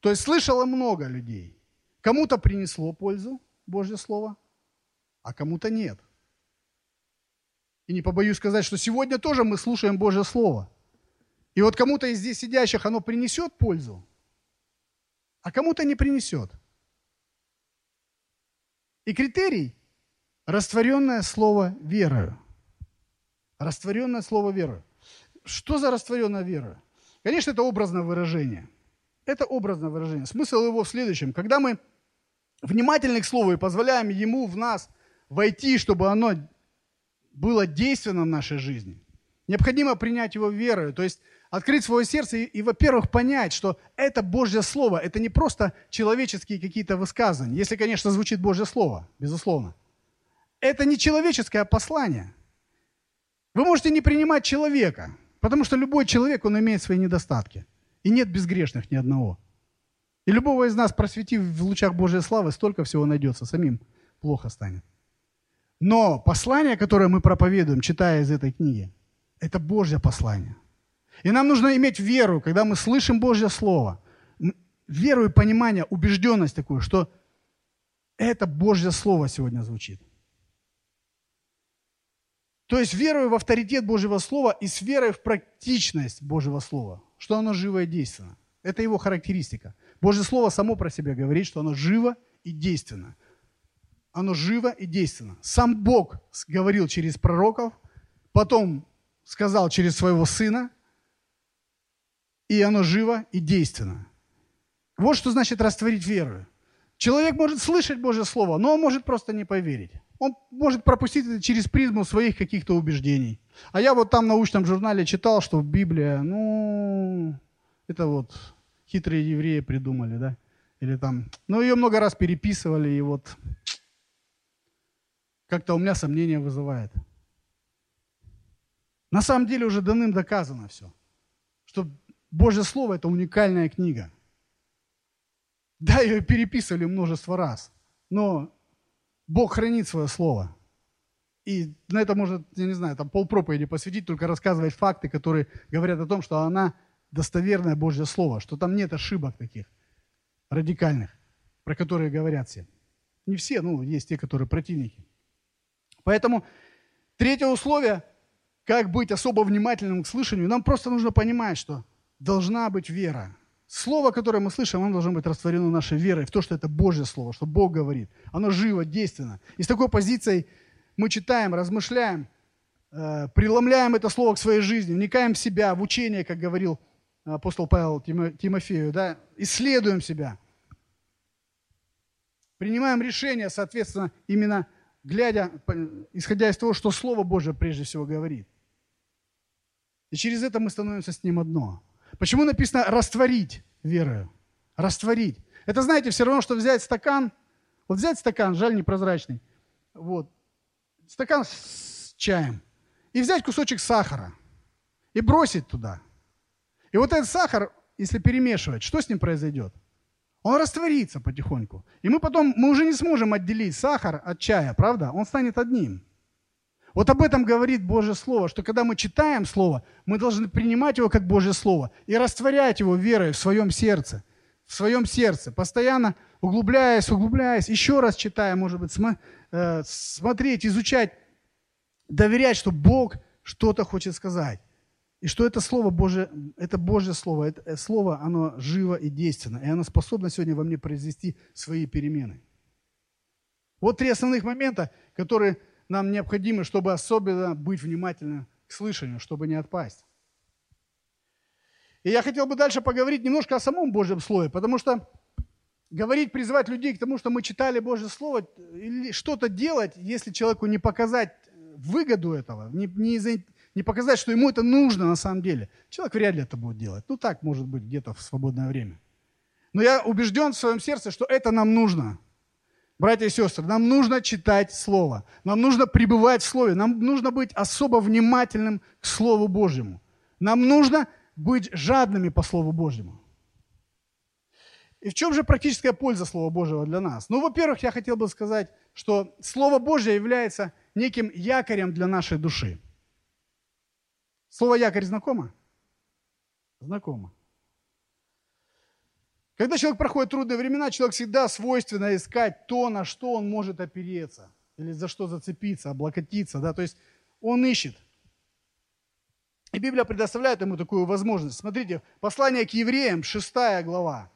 То есть слышало много людей. Кому-то принесло пользу Божье Слово, а кому-то нет. И не побоюсь сказать, что сегодня тоже мы слушаем Божье Слово. И вот кому-то из здесь сидящих оно принесет пользу, а кому-то не принесет. И критерий Растворенное слово верою. Растворенное слово верою. Что за растворенная вера? Конечно, это образное выражение. Это образное выражение. Смысл его в следующем. Когда мы внимательны к Слову и позволяем Ему в нас войти, чтобы оно было действенным в нашей жизни, необходимо принять его верою. То есть открыть свое сердце и, и, во-первых, понять, что это Божье Слово. Это не просто человеческие какие-то высказывания. Если, конечно, звучит Божье Слово, безусловно. Это не человеческое послание. Вы можете не принимать человека, потому что любой человек, он имеет свои недостатки. И нет безгрешных ни одного. И любого из нас, просветив в лучах Божьей славы, столько всего найдется, самим плохо станет. Но послание, которое мы проповедуем, читая из этой книги, это Божье послание. И нам нужно иметь веру, когда мы слышим Божье Слово, веру и понимание, убежденность такую, что Это Божье Слово сегодня звучит. То есть верую в авторитет Божьего Слова и с верой в практичность Божьего Слова, что оно живо и действенно. Это его характеристика. Божье Слово само про себя говорит, что оно живо и действенно. Оно живо и действенно. Сам Бог говорил через пророков, потом сказал через своего Сына, и оно живо и действенно. Вот что значит растворить веру. Человек может слышать Божье Слово, но он может просто не поверить он может пропустить это через призму своих каких-то убеждений. А я вот там в научном журнале читал, что Библия, ну, это вот хитрые евреи придумали, да? Или там, ну, ее много раз переписывали, и вот как-то у меня сомнения вызывает. На самом деле уже данным доказано все, что Божье Слово – это уникальная книга. Да, ее переписывали множество раз, но Бог хранит свое слово. И на это можно, я не знаю, там полпроповеди посвятить, только рассказывать факты, которые говорят о том, что она достоверное Божье Слово, что там нет ошибок таких радикальных, про которые говорят все. Не все, ну, есть те, которые противники. Поэтому третье условие, как быть особо внимательным к слышанию, нам просто нужно понимать, что должна быть вера. Слово, которое мы слышим, оно должно быть растворено нашей верой в то, что это Божье Слово, что Бог говорит. Оно живо, действенно. И с такой позицией мы читаем, размышляем, э, преломляем это Слово к своей жизни, вникаем в себя, в учение, как говорил апостол Павел Тимофею, да, исследуем себя. Принимаем решения, соответственно, именно глядя, исходя из того, что Слово Божье прежде всего говорит. И через это мы становимся с Ним одно – Почему написано растворить верою? Растворить. Это, знаете, все равно, что взять стакан. Вот взять стакан, жаль, непрозрачный. Вот. Стакан с чаем. И взять кусочек сахара. И бросить туда. И вот этот сахар, если перемешивать, что с ним произойдет? Он растворится потихоньку. И мы потом, мы уже не сможем отделить сахар от чая, правда? Он станет одним. Вот об этом говорит Божье Слово, что когда мы читаем Слово, мы должны принимать его как Божье Слово и растворять его верой в своем сердце. В своем сердце, постоянно углубляясь, углубляясь, еще раз читая, может быть, см, э, смотреть, изучать, доверять, что Бог что-то хочет сказать. И что это Слово Божье, это Божье Слово, это э, Слово, оно живо и действенно, и оно способно сегодня во мне произвести свои перемены. Вот три основных момента, которые нам необходимо, чтобы особенно быть внимательным к слышанию, чтобы не отпасть. И я хотел бы дальше поговорить немножко о самом Божьем Слове, потому что говорить, призывать людей к тому, что мы читали Божье Слово, или что-то делать, если человеку не показать выгоду этого, не, не, не показать, что ему это нужно на самом деле, человек вряд ли это будет делать. Ну так, может быть, где-то в свободное время. Но я убежден в своем сердце, что это нам нужно – Братья и сестры, нам нужно читать Слово, нам нужно пребывать в Слове, нам нужно быть особо внимательным к Слову Божьему. Нам нужно быть жадными по Слову Божьему. И в чем же практическая польза Слова Божьего для нас? Ну, во-первых, я хотел бы сказать, что Слово Божье является неким якорем для нашей души. Слово якорь знакомо? Знакомо. Когда человек проходит трудные времена, человек всегда свойственно искать то, на что он может опереться, или за что зацепиться, облокотиться. Да? То есть он ищет. И Библия предоставляет ему такую возможность. Смотрите, послание к евреям, 6 глава.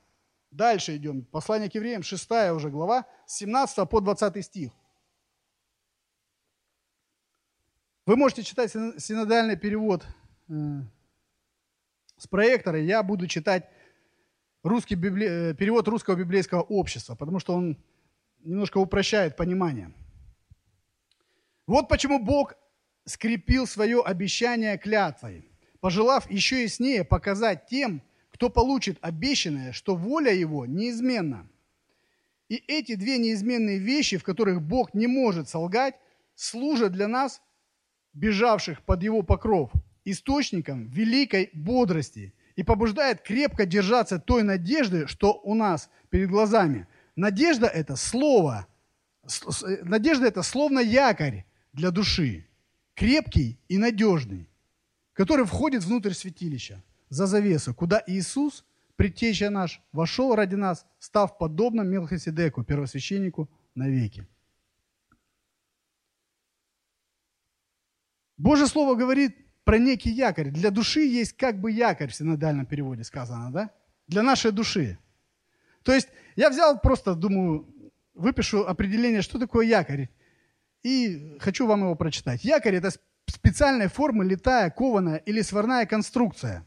Дальше идем. Послание к евреям, 6 уже глава, с 17 по 20 стих. Вы можете читать синодальный перевод э, с проектора. Я буду читать русский библи... Э, перевод русского библейского общества, потому что он немножко упрощает понимание. Вот почему Бог скрепил свое обещание клятвой, пожелав еще яснее показать тем, кто получит обещанное, что воля его неизменна. И эти две неизменные вещи, в которых Бог не может солгать, служат для нас, бежавших под его покров, источником великой бодрости и побуждает крепко держаться той надежды, что у нас перед глазами. Надежда – это слово. Э, надежда – это словно якорь для души, крепкий и надежный, который входит внутрь святилища, за завесу, куда Иисус, предтеча наш, вошел ради нас, став подобным Мелхиседеку, первосвященнику навеки. Божье Слово говорит про некий якорь. Для души есть как бы якорь в синодальном переводе сказано, да? Для нашей души. То есть я взял просто, думаю, выпишу определение, что такое якорь. И хочу вам его прочитать. Якорь – это специальной формы летая, кованая или сварная конструкция,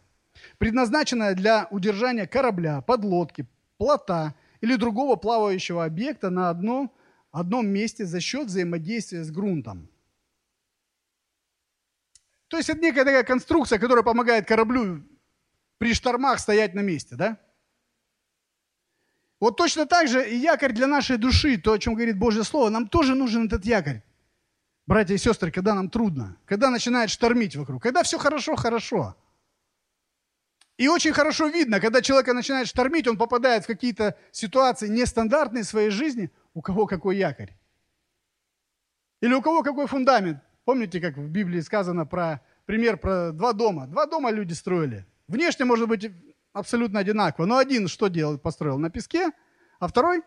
предназначенная для удержания корабля, подлодки, плота или другого плавающего объекта на одном, одном месте за счет взаимодействия с грунтом. То есть это некая такая конструкция, которая помогает кораблю при штормах стоять на месте, да? Вот точно так же и якорь для нашей души, то, о чем говорит Божье Слово, нам тоже нужен этот якорь. Братья и сестры, когда нам трудно, когда начинает штормить вокруг, когда все хорошо, хорошо. И очень хорошо видно, когда человека начинает штормить, он попадает в какие-то ситуации нестандартные в своей жизни, у кого какой якорь. Или у кого какой фундамент. Помните, как в Библии сказано про пример про два дома. Два дома люди строили. Внешне может быть абсолютно одинаково. Но один что делал? Построил на песке, а второй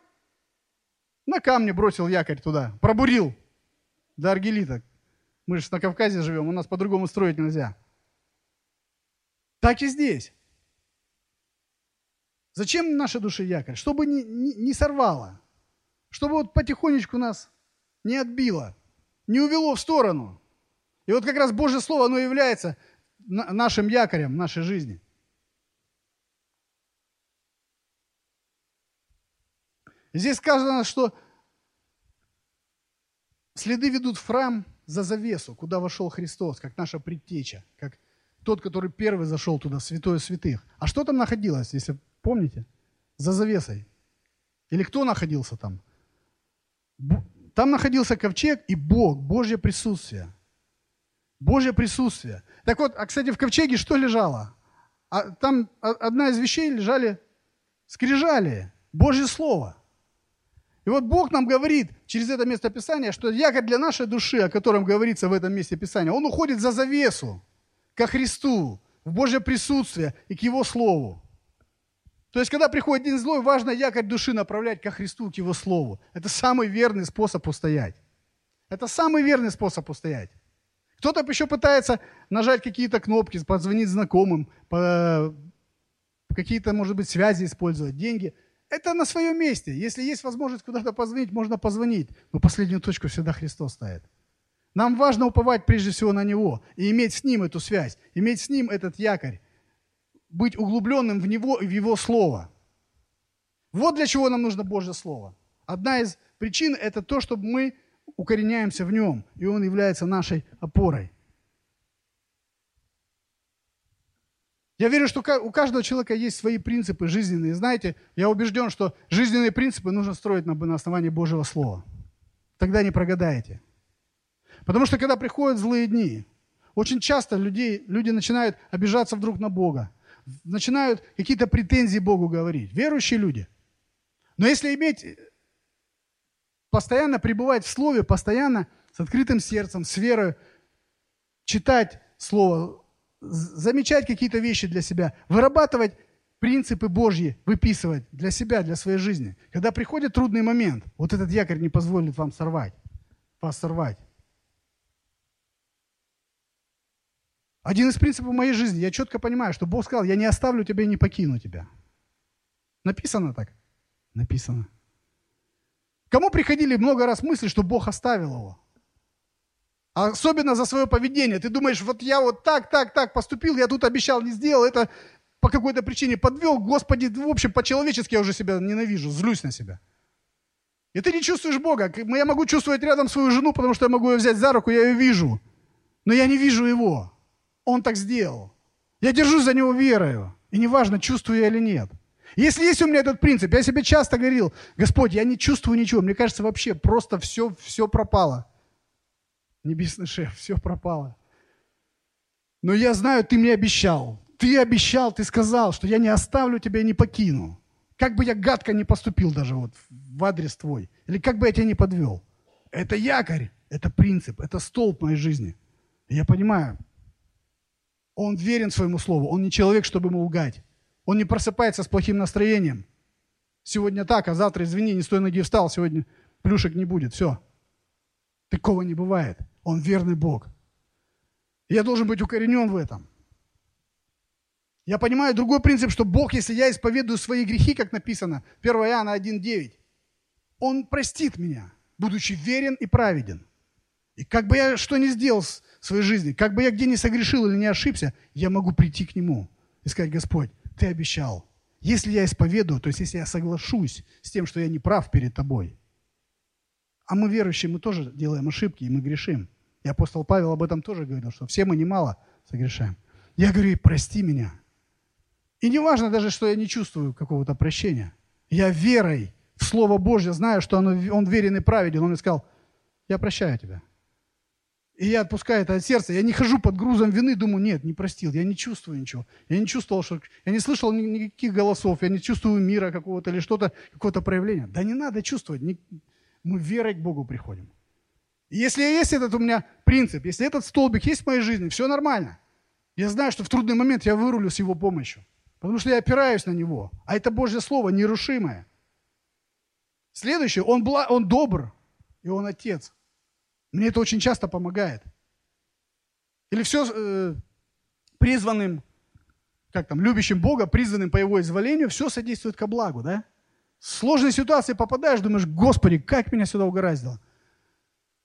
на камне бросил якорь туда, пробурил до аргелита. Мы же на Кавказе живем, у нас по-другому строить нельзя. Так и здесь. Зачем нашей душе якорь? Чтобы не, не, не сорвало. Чтобы вот потихонечку нас не отбило не увело в сторону. И вот как раз Божье Слово, оно является нашим якорем нашей жизни. Здесь сказано, что следы ведут в храм за завесу, куда вошел Христос, как наша предтеча, как тот, который первый зашел туда, святое святых. А что там находилось, если помните? За завесой. Или кто находился там? Там находился ковчег и Бог, Божье присутствие. Божье присутствие. Так вот, а, кстати, в ковчеге что лежало? А там одна из вещей лежали скрижали, Божье Слово. И вот Бог нам говорит через это место Писания, что якорь для нашей души, о котором говорится в этом месте Писания, он уходит за завесу ко Христу, в Божье присутствие и к Его Слову. То есть, когда приходит день злой, важно якорь души направлять ко Христу, к Его Слову. Это самый верный способ устоять. Это самый верный способ устоять. Кто-то еще пытается нажать какие-то кнопки, позвонить знакомым, по, какие-то, может быть, связи использовать, деньги. Это на своем месте. Если есть возможность куда-то позвонить, можно позвонить. Но последнюю точку всегда Христос ставит. Нам важно уповать прежде всего на Него и иметь с Ним эту связь, иметь с Ним этот якорь быть углубленным в Него и в Его Слово. Вот для чего нам нужно Божье Слово. Одна из причин – это то, чтобы мы укореняемся в Нем, и Он является нашей опорой. Я верю, что у каждого человека есть свои принципы жизненные. Знаете, я убежден, что жизненные принципы нужно строить на, на основании Божьего Слова. Тогда не прогадаете. Потому что когда приходят злые дни, очень часто людей, люди начинают обижаться вдруг на Бога начинают какие-то претензии Богу говорить. Верующие люди. Но если иметь, постоянно пребывать в Слове, постоянно с открытым сердцем, с верой, читать Слово, замечать какие-то вещи для себя, вырабатывать принципы Божьи, выписывать для себя, для своей жизни. Когда приходит трудный момент, вот этот якорь не позволит вам сорвать, вас сорвать. Один из принципов моей жизни, я четко понимаю, что Бог сказал, я не оставлю тебя и не покину тебя. Написано так? Написано. Кому приходили много раз мысли, что Бог оставил его? особенно за свое поведение. Ты думаешь, вот я вот так, так, так поступил, я тут обещал, не сделал, это по какой-то причине подвел. Господи, в общем, по-человечески я уже себя ненавижу, злюсь на себя. И ты не чувствуешь Бога. Я могу чувствовать рядом свою жену, потому что я могу ее взять за руку, я ее вижу. Но я не вижу его. Он так сделал. Я держусь за него верою. И неважно, чувствую я или нет. Если есть у меня этот принцип, я себе часто говорил, Господь, я не чувствую ничего, мне кажется, вообще просто все, все пропало. Небесный шеф, все пропало. Но я знаю, ты мне обещал. Ты обещал, ты сказал, что я не оставлю тебя и не покину. Как бы я гадко не поступил даже вот в адрес твой. Или как бы я тебя не подвел. Это якорь, это принцип, это столб моей жизни. Я понимаю, он верен своему слову. Он не человек, чтобы ему лгать. Он не просыпается с плохим настроением. Сегодня так, а завтра, извини, не с той ноги встал, сегодня плюшек не будет, все. Такого не бывает. Он верный Бог. Я должен быть укоренен в этом. Я понимаю другой принцип, что Бог, если я исповедую свои грехи, как написано, 1 Иоанна 1.9, Он простит меня, будучи верен и праведен. И как бы я что ни сделал в своей жизни, как бы я где ни согрешил или не ошибся, я могу прийти к Нему и сказать, Господь, Ты обещал. Если я исповедую, то есть если я соглашусь с тем, что я не прав перед Тобой, а мы верующие, мы тоже делаем ошибки, и мы грешим. И апостол Павел об этом тоже говорил, что все мы немало согрешаем. Я говорю, прости меня. И не важно даже, что я не чувствую какого-то прощения. Я верой в Слово Божье знаю, что он, он верен и праведен. Он мне сказал, я прощаю тебя. И я отпускаю это от сердца. Я не хожу под грузом вины, думаю, нет, не простил. Я не чувствую ничего. Я не чувствовал, что... Я не слышал никаких голосов. Я не чувствую мира какого-то или что-то, какое-то проявление. Да не надо чувствовать. Мы верой к Богу приходим. И если есть этот у меня принцип, если этот столбик есть в моей жизни, все нормально. Я знаю, что в трудный момент я вырулю с его помощью. Потому что я опираюсь на него. А это Божье Слово нерушимое. Следующее, он, бла, он добр, и он отец. Мне это очень часто помогает. Или все э, призванным, как там, любящим Бога, призванным по его изволению, все содействует ко благу, да? В сложной ситуации попадаешь, думаешь, Господи, как меня сюда угораздило.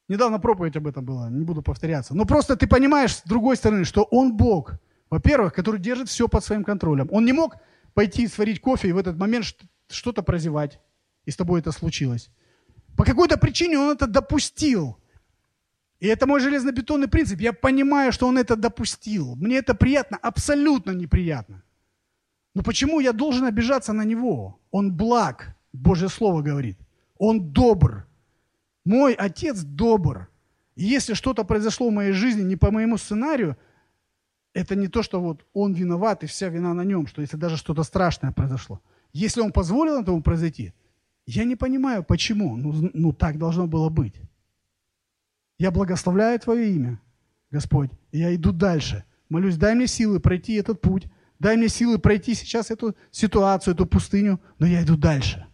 Недавно проповедь об этом была, не буду повторяться. Но просто ты понимаешь с другой стороны, что Он Бог, во-первых, который держит все под своим контролем. Он не мог пойти сварить кофе и в этот момент что-то прозевать, и с тобой это случилось. По какой-то причине он это допустил. И это мой железнобетонный принцип. Я понимаю, что он это допустил. Мне это приятно, абсолютно неприятно. Но почему я должен обижаться на него? Он благ, Божье Слово говорит. Он добр. Мой отец добр. И если что-то произошло в моей жизни не по моему сценарию, это не то, что вот он виноват и вся вина на нем, что если даже что-то страшное произошло. Если он позволил этому произойти, я не понимаю, почему. Ну, ну так должно было быть. Я благословляю Твое имя, Господь, и я иду дальше. Молюсь, дай мне силы пройти этот путь, Дай мне силы пройти сейчас эту ситуацию, эту пустыню, но я иду дальше.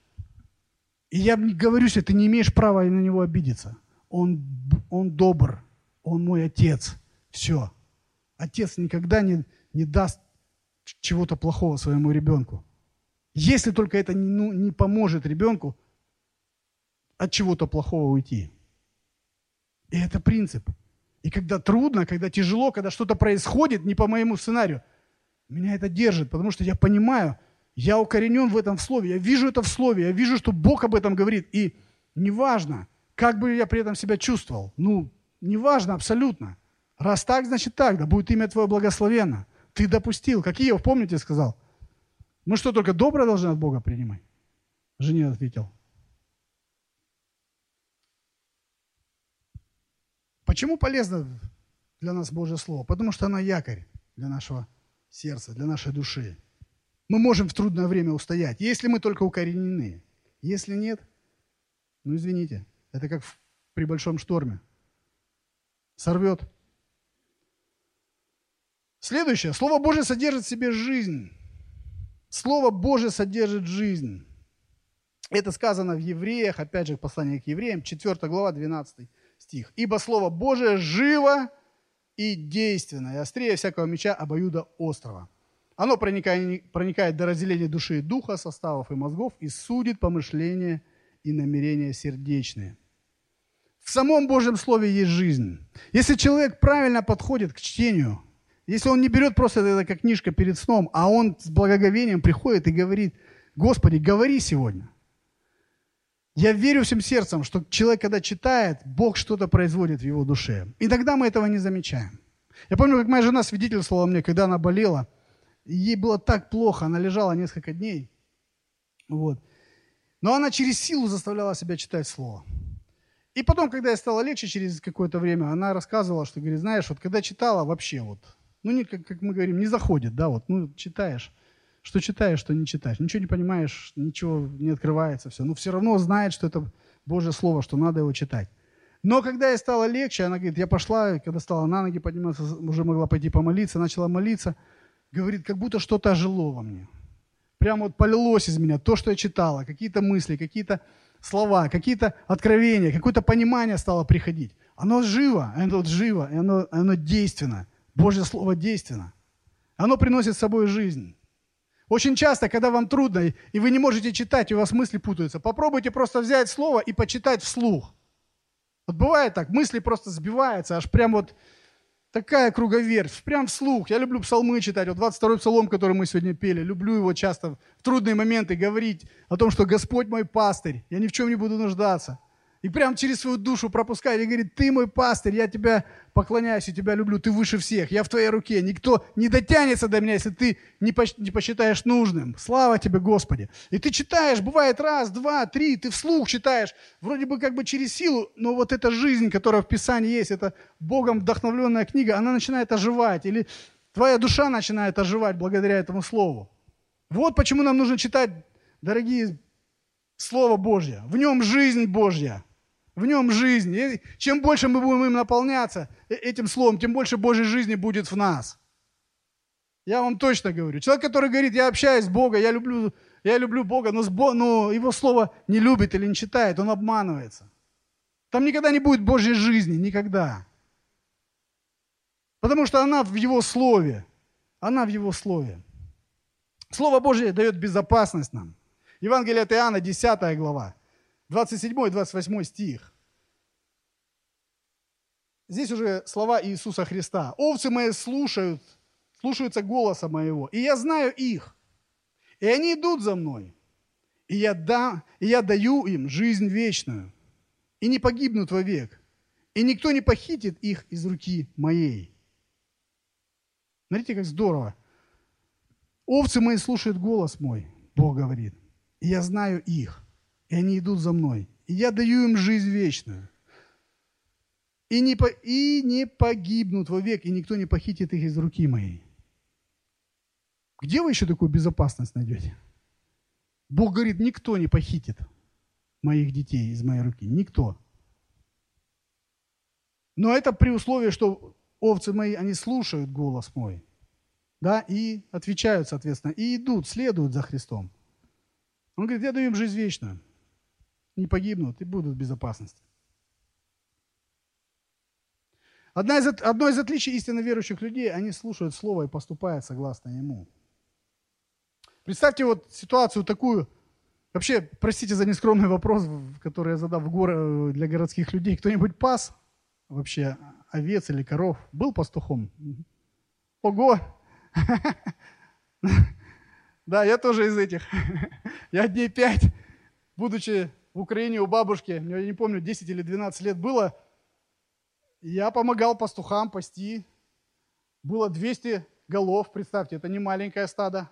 И я говорю себе, ты не имеешь права на него обидеться. Он, он добр, он мой отец. Все. Отец никогда не, не даст чего-то плохого своему ребенку. Если только это не, ну, не поможет ребенку от чего-то плохого уйти. И это принцип. И когда трудно, когда тяжело, когда что-то происходит не по моему сценарию – меня это держит, потому что я понимаю, я укоренен в этом слове, я вижу это в слове, я вижу, что Бог об этом говорит. И неважно, как бы я при этом себя чувствовал, ну, неважно абсолютно. Раз так, значит так, да будет имя Твое благословенно. Ты допустил. Как Иов, помните, сказал? Мы что, только доброе должны от Бога принимать? Жене ответил. Почему полезно для нас Божье Слово? Потому что оно якорь для нашего сердца, для нашей души. Мы можем в трудное время устоять, если мы только укоренены. Если нет, ну извините, это как в, при большом шторме. Сорвет. Следующее. Слово Божье содержит в себе жизнь. Слово Божье содержит жизнь. Это сказано в Евреях, опять же, послание к Евреям, 4 глава, 12 стих. «Ибо Слово Божие живо и действенно, и острее всякого меча обоюда острова. Оно проникает, до разделения души и духа, составов и мозгов и судит помышления и намерения сердечные. В самом Божьем Слове есть жизнь. Если человек правильно подходит к чтению, если он не берет просто это как книжка перед сном, а он с благоговением приходит и говорит, Господи, говори сегодня. Я верю всем сердцем, что человек, когда читает, Бог что-то производит в его душе. Иногда мы этого не замечаем. Я помню, как моя жена свидетельствовала мне, когда она болела. Ей было так плохо, она лежала несколько дней. Вот. Но она через силу заставляла себя читать Слово. И потом, когда я стало легче через какое-то время, она рассказывала, что, говорит, знаешь, вот когда читала, вообще вот, ну, не, как, как мы говорим, не заходит, да, вот, ну, читаешь, что читаешь, что не читаешь. Ничего не понимаешь, ничего не открывается, все. Но все равно знает, что это Божье Слово, что надо его читать. Но когда ей стало легче, она говорит, я пошла, когда стала на ноги подниматься, уже могла пойти помолиться, начала молиться, говорит, как будто что-то ожило во мне. Прямо вот полилось из меня то, что я читала, какие-то мысли, какие-то слова, какие-то откровения, какое-то понимание стало приходить. Оно живо, оно живо, оно, оно действенно. Божье Слово действенно. Оно приносит с собой жизнь. Очень часто, когда вам трудно, и вы не можете читать, у вас мысли путаются, попробуйте просто взять слово и почитать вслух. Вот бывает так, мысли просто сбиваются, аж прям вот такая круговерть, прям вслух. Я люблю псалмы читать. Вот 22-й псалом, который мы сегодня пели, люблю его часто в трудные моменты говорить о том, что Господь мой пастырь, я ни в чем не буду нуждаться. И прям через свою душу пропускает и говорит, ты мой пастырь, я тебя поклоняюсь и тебя люблю, ты выше всех, я в твоей руке, никто не дотянется до меня, если ты не посчитаешь нужным. Слава тебе, Господи. И ты читаешь, бывает раз, два, три, ты вслух читаешь, вроде бы как бы через силу, но вот эта жизнь, которая в Писании есть, это Богом вдохновленная книга, она начинает оживать, или твоя душа начинает оживать благодаря этому слову. Вот почему нам нужно читать, дорогие, Слово Божье. В нем жизнь Божья. В нем жизнь. И чем больше мы будем им наполняться, э, этим словом, тем больше Божьей жизни будет в нас. Я вам точно говорю. Человек, который говорит, я общаюсь с Богом, я люблю, я люблю Бога, но, с Бог, но его слово не любит или не читает, он обманывается. Там никогда не будет Божьей жизни, никогда. Потому что она в его слове. Она в его слове. Слово Божье дает безопасность нам. Евангелие от Иоанна, 10 глава. 27 и 28 стих. Здесь уже слова Иисуса Христа. «Овцы мои слушают, слушаются голоса моего, и я знаю их, и они идут за мной, и я, да, и я даю им жизнь вечную, и не погибнут вовек, и никто не похитит их из руки моей». Смотрите, как здорово. «Овцы мои слушают голос мой», Бог говорит, «и я знаю их, и они идут за мной. И я даю им жизнь вечную. И не, по, и не погибнут вовек, и никто не похитит их из руки моей. Где вы еще такую безопасность найдете? Бог говорит, никто не похитит моих детей из моей руки. Никто. Но это при условии, что овцы мои, они слушают голос мой. Да, и отвечают, соответственно, и идут, следуют за Христом. Он говорит, я даю им жизнь вечную не погибнут и будут в безопасности. Одна из, одно из отличий истинно верующих людей, они слушают Слово и поступают согласно Ему. Представьте вот ситуацию такую, вообще, простите за нескромный вопрос, который я задал в гор... для городских людей. Кто-нибудь пас вообще овец или коров? Был пастухом? Ого! [laughs] Да, я тоже из этих. [laughs] Я дней пять, будучи в Украине у бабушки, я не помню, 10 или 12 лет было, я помогал пастухам пасти. Было 200 голов, представьте, это не маленькое стадо.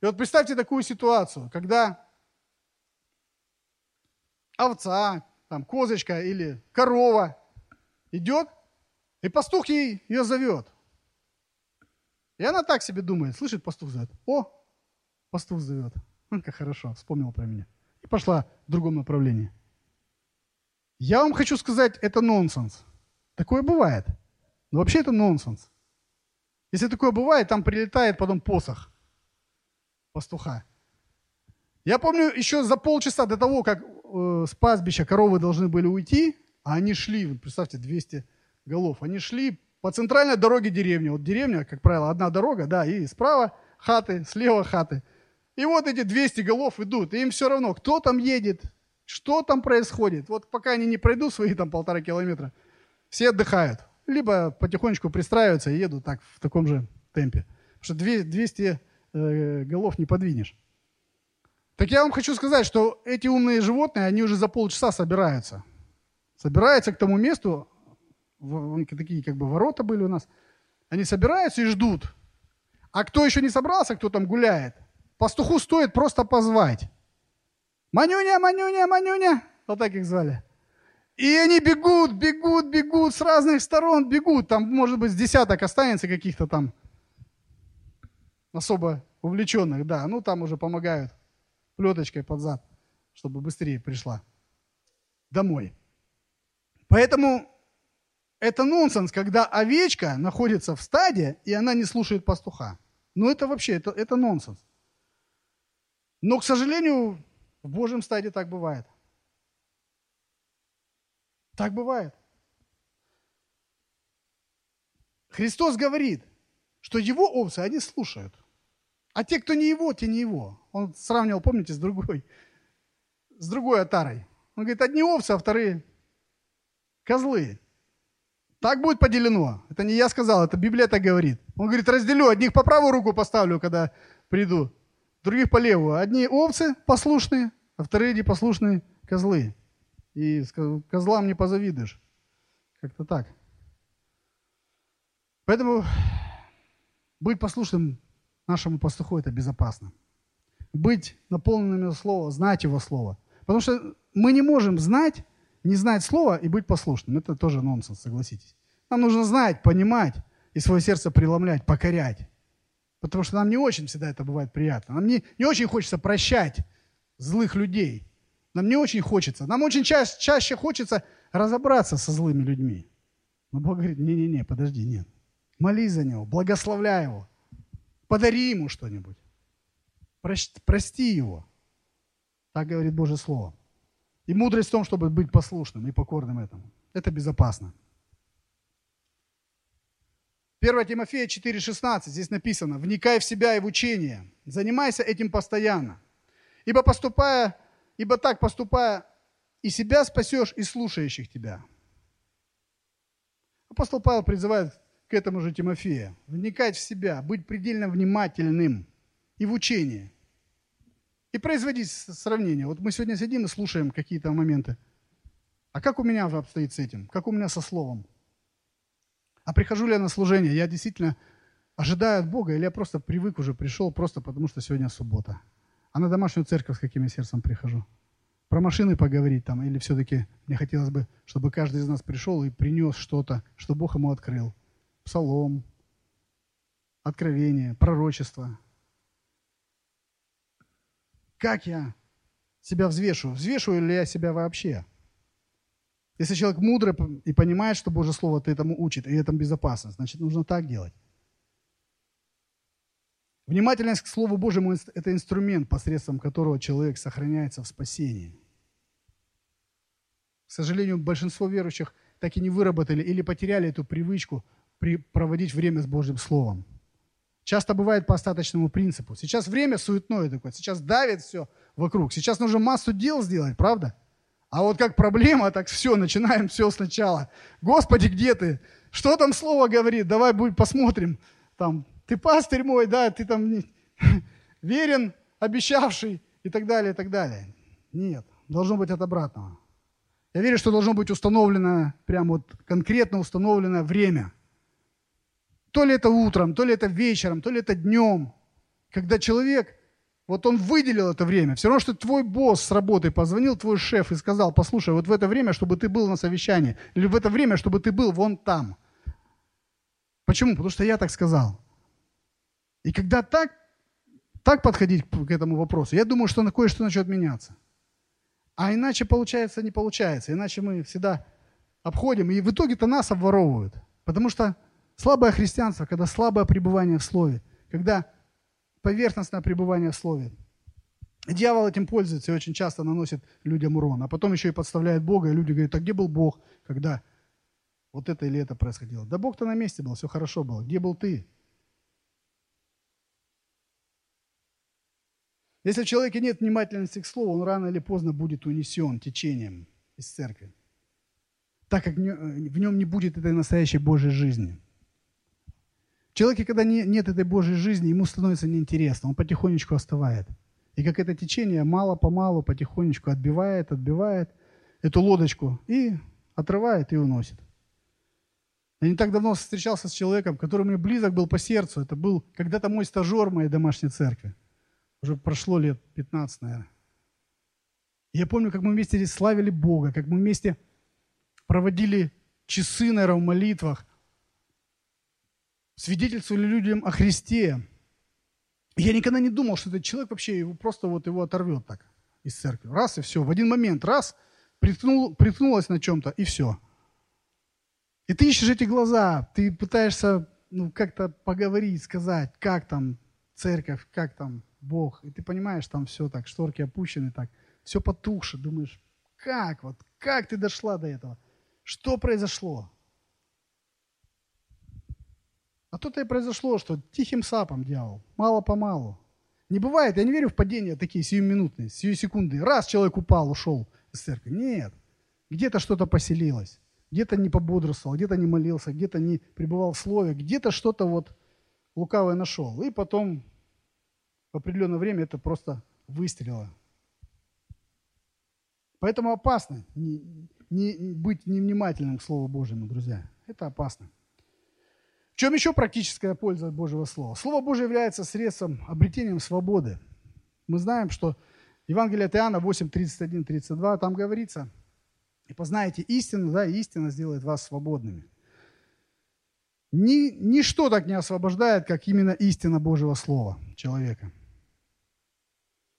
И вот представьте такую ситуацию, когда овца, там, козочка или корова идет, и пастух ей ее зовет. И она так себе думает, слышит, пастух зовет. О, пастух зовет. Как хорошо, вспомнил про меня и пошла в другом направлении. Я вам хочу сказать, это нонсенс. Такое бывает. Но вообще это нонсенс. Если такое бывает, там прилетает потом посох пастуха. Я помню, еще за полчаса до того, как э, с пастбища коровы должны были уйти, а они шли, представьте, 200 голов, они шли по центральной дороге деревни. Вот деревня, как правило, одна дорога, да, и справа хаты, слева хаты – и вот эти 200 голов идут, и им все равно, кто там едет, что там происходит. Вот пока они не пройдут свои там полтора километра, все отдыхают. Либо потихонечку пристраиваются и едут так в таком же темпе. Потому что 200 э, голов не подвинешь. Так я вам хочу сказать, что эти умные животные, они уже за полчаса собираются. Собираются к тому месту, такие как бы ворота были у нас. Они собираются и ждут. А кто еще не собрался, кто там гуляет, Пастуху стоит просто позвать. Манюня, Манюня, Манюня. Вот так их звали. И они бегут, бегут, бегут с разных сторон, бегут. Там, может быть, с десяток останется каких-то там особо увлеченных, да. Ну, там уже помогают плеточкой под зад, чтобы быстрее пришла домой. Поэтому это нонсенс, когда овечка находится в стаде, и она не слушает пастуха. Ну, это вообще, это, это нонсенс. Но, к сожалению, в Божьем стаде так бывает. Так бывает. Христос говорит, что его овцы, они слушают. А те, кто не его, те не его. Он сравнивал, помните, с другой, с другой отарой. Он говорит, одни овцы, а вторые козлы. Так будет поделено. Это не я сказал, это Библия так говорит. Он говорит, разделю, одних по правую руку поставлю, когда приду, других по левую. Одни овцы послушные, а вторые непослушные козлы. И козлам не позавидуешь. Как-то так. Поэтому быть послушным нашему пастуху – это безопасно. Быть наполненным его знать его слово. Потому что мы не можем знать не знать слова и быть послушным. Это тоже нонсенс, согласитесь. Нам нужно знать, понимать и свое сердце преломлять, покорять. Потому что нам не очень всегда это бывает приятно. Нам не, не очень хочется прощать злых людей. Нам не очень хочется. Нам очень ча- чаще хочется разобраться со злыми людьми. Но Бог говорит, не-не-не, подожди, нет. Молись за него, благословляй его, подари ему что-нибудь. Прости его. Так говорит Божье Слово. И мудрость в том, чтобы быть послушным и покорным этому. Это безопасно. 1 Тимофея 4,16, здесь написано, «Вникай в себя и в учение, занимайся этим постоянно, ибо поступая, ибо так поступая, и себя спасешь, и слушающих тебя». Апостол Павел призывает к этому же Тимофея, вникать в себя, быть предельно внимательным и в учение. И производить сравнение. Вот мы сегодня сидим и слушаем какие-то моменты. А как у меня обстоит с этим? Как у меня со словом? А прихожу ли я на служение? Я действительно ожидаю от Бога, или я просто привык уже, пришел просто потому, что сегодня суббота? А на домашнюю церковь с каким я сердцем прихожу? Про машины поговорить там, или все-таки мне хотелось бы, чтобы каждый из нас пришел и принес что-то, что Бог ему открыл. Псалом, откровение, пророчество, как я себя взвешиваю? Взвешиваю ли я себя вообще? Если человек мудрый и понимает, что Божье Слово ты этому учит, и это безопасно, значит, нужно так делать. Внимательность к Слову Божьему – это инструмент, посредством которого человек сохраняется в спасении. К сожалению, большинство верующих так и не выработали или потеряли эту привычку проводить время с Божьим Словом. Часто бывает по остаточному принципу. Сейчас время суетное такое, сейчас давит все вокруг. Сейчас нужно массу дел сделать, правда? А вот как проблема, так все, начинаем все сначала. Господи, где ты? Что там слово говорит? Давай будь, посмотрим. Там, ты пастырь мой, да, ты там [laughs] верен, обещавший и так далее, и так далее. Нет, должно быть от обратного. Я верю, что должно быть установлено, прям вот конкретно установленное время – то ли это утром, то ли это вечером, то ли это днем. Когда человек, вот он выделил это время. Все равно, что твой босс с работы позвонил, твой шеф и сказал, послушай, вот в это время, чтобы ты был на совещании, или в это время, чтобы ты был вон там. Почему? Потому что я так сказал. И когда так, так подходить к этому вопросу, я думаю, что на кое-что начнет меняться. А иначе получается, не получается. Иначе мы всегда обходим, и в итоге-то нас обворовывают. Потому что Слабое христианство, когда слабое пребывание в Слове, когда поверхностное пребывание в Слове. Дьявол этим пользуется и очень часто наносит людям урон. А потом еще и подставляет Бога, и люди говорят, а где был Бог, когда вот это или это происходило? Да Бог-то на месте был, все хорошо было. Где был ты? Если в человеке нет внимательности к Слову, он рано или поздно будет унесен течением из церкви, так как в нем не будет этой настоящей Божьей жизни. Человеке, когда не, нет этой Божьей жизни, ему становится неинтересно, он потихонечку остывает. И как это течение мало-помалу, потихонечку отбивает, отбивает эту лодочку и отрывает и уносит. Я не так давно встречался с человеком, который мне близок был по сердцу. Это был когда-то мой стажер моей домашней церкви. Уже прошло лет 15, наверное. Я помню, как мы вместе славили Бога, как мы вместе проводили часы, наверное, в молитвах свидетельствовали людям о Христе. я никогда не думал, что этот человек вообще его просто вот его оторвет так из церкви. Раз и все. В один момент, раз, приткнул, приткнулась на чем-то и все. И ты ищешь эти глаза, ты пытаешься ну, как-то поговорить, сказать, как там церковь, как там Бог. И ты понимаешь, там все так, шторки опущены так, все потухше. Думаешь, как вот, как ты дошла до этого? Что произошло? А то-то и произошло, что тихим сапом дьявол, мало-помалу. Не бывает, я не верю в падения такие сиюминутные, сию секунды. Раз человек упал, ушел из церкви. Нет. Где-то что-то поселилось. Где-то не пободрствовал, где-то не молился, где-то не пребывал в слове, где-то что-то вот лукавое нашел. И потом в определенное время это просто выстрелило. Поэтому опасно не, не, быть невнимательным к Слову Божьему, друзья. Это опасно. В чем еще практическая польза Божьего Слова? Слово Божье является средством, обретением свободы. Мы знаем, что Евангелие от Иоанна 8, 31, 32, там говорится, «И познаете истину, да, и истина сделает вас свободными». Ни, ничто так не освобождает, как именно истина Божьего Слова человека –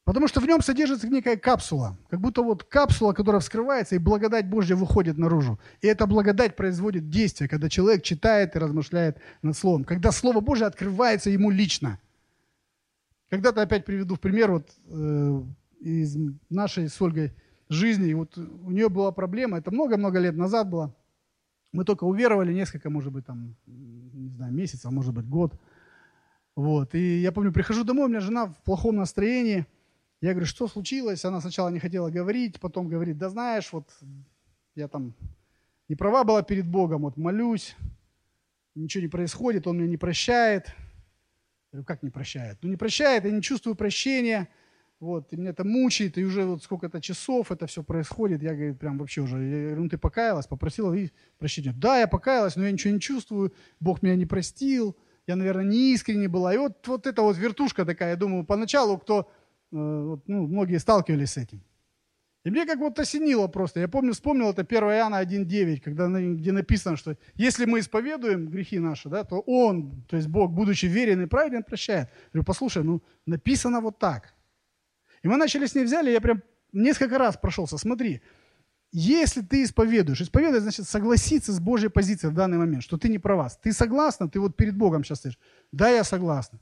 Потому что в нем содержится некая капсула, как будто вот капсула, которая вскрывается, и благодать Божья выходит наружу. И эта благодать производит действие, когда человек читает и размышляет над Словом. Когда Слово Божье открывается ему лично. Когда-то опять приведу в пример вот, э, из нашей с Ольгой жизни. И вот у нее была проблема, это много-много лет назад было. Мы только уверовали несколько, может быть, там, не знаю, месяцев, может быть, год. Вот. И я помню, прихожу домой, у меня жена в плохом настроении – я говорю, что случилось? Она сначала не хотела говорить, потом говорит, да знаешь, вот я там не права была перед Богом, вот молюсь, ничего не происходит, Он меня не прощает. Я говорю, как не прощает? Ну не прощает, я не чувствую прощения, вот, и меня это мучает, и уже вот сколько-то часов это все происходит, я, говорю, прям вообще уже, я говорю, ну ты покаялась, попросила и прощения. Да, я покаялась, но я ничего не чувствую, Бог меня не простил, я, наверное, не искренне была. И вот, вот эта вот вертушка такая, я думаю, поначалу, кто ну, многие сталкивались с этим. И мне как вот осенило просто. Я помню, вспомнил это 1 Иоанна 1.9, когда, где написано, что если мы исповедуем грехи наши, да, то Он, то есть Бог, будучи верен и праведен, прощает. Я говорю, послушай, ну написано вот так. И мы начали с ней взяли, я прям несколько раз прошелся. Смотри, если ты исповедуешь, исповедовать значит согласиться с Божьей позицией в данный момент, что ты не права. Ты согласна, ты вот перед Богом сейчас стоишь. Да, я согласна.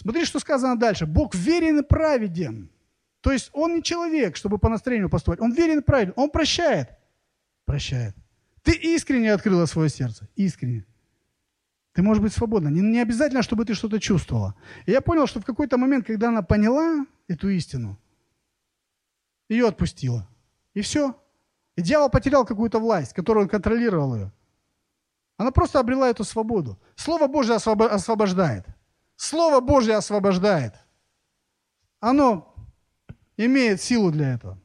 Смотри, что сказано дальше. Бог верен и праведен. То есть он не человек, чтобы по настроению поступать. Он верен и праведен. Он прощает. Прощает. Ты искренне открыла свое сердце. Искренне. Ты можешь быть свободна. Не, не обязательно, чтобы ты что-то чувствовала. И я понял, что в какой-то момент, когда она поняла эту истину, ее отпустила. И все. И дьявол потерял какую-то власть, которую он контролировал ее. Она просто обрела эту свободу. Слово Божье освобождает. Слово Божье освобождает. Оно имеет силу для этого.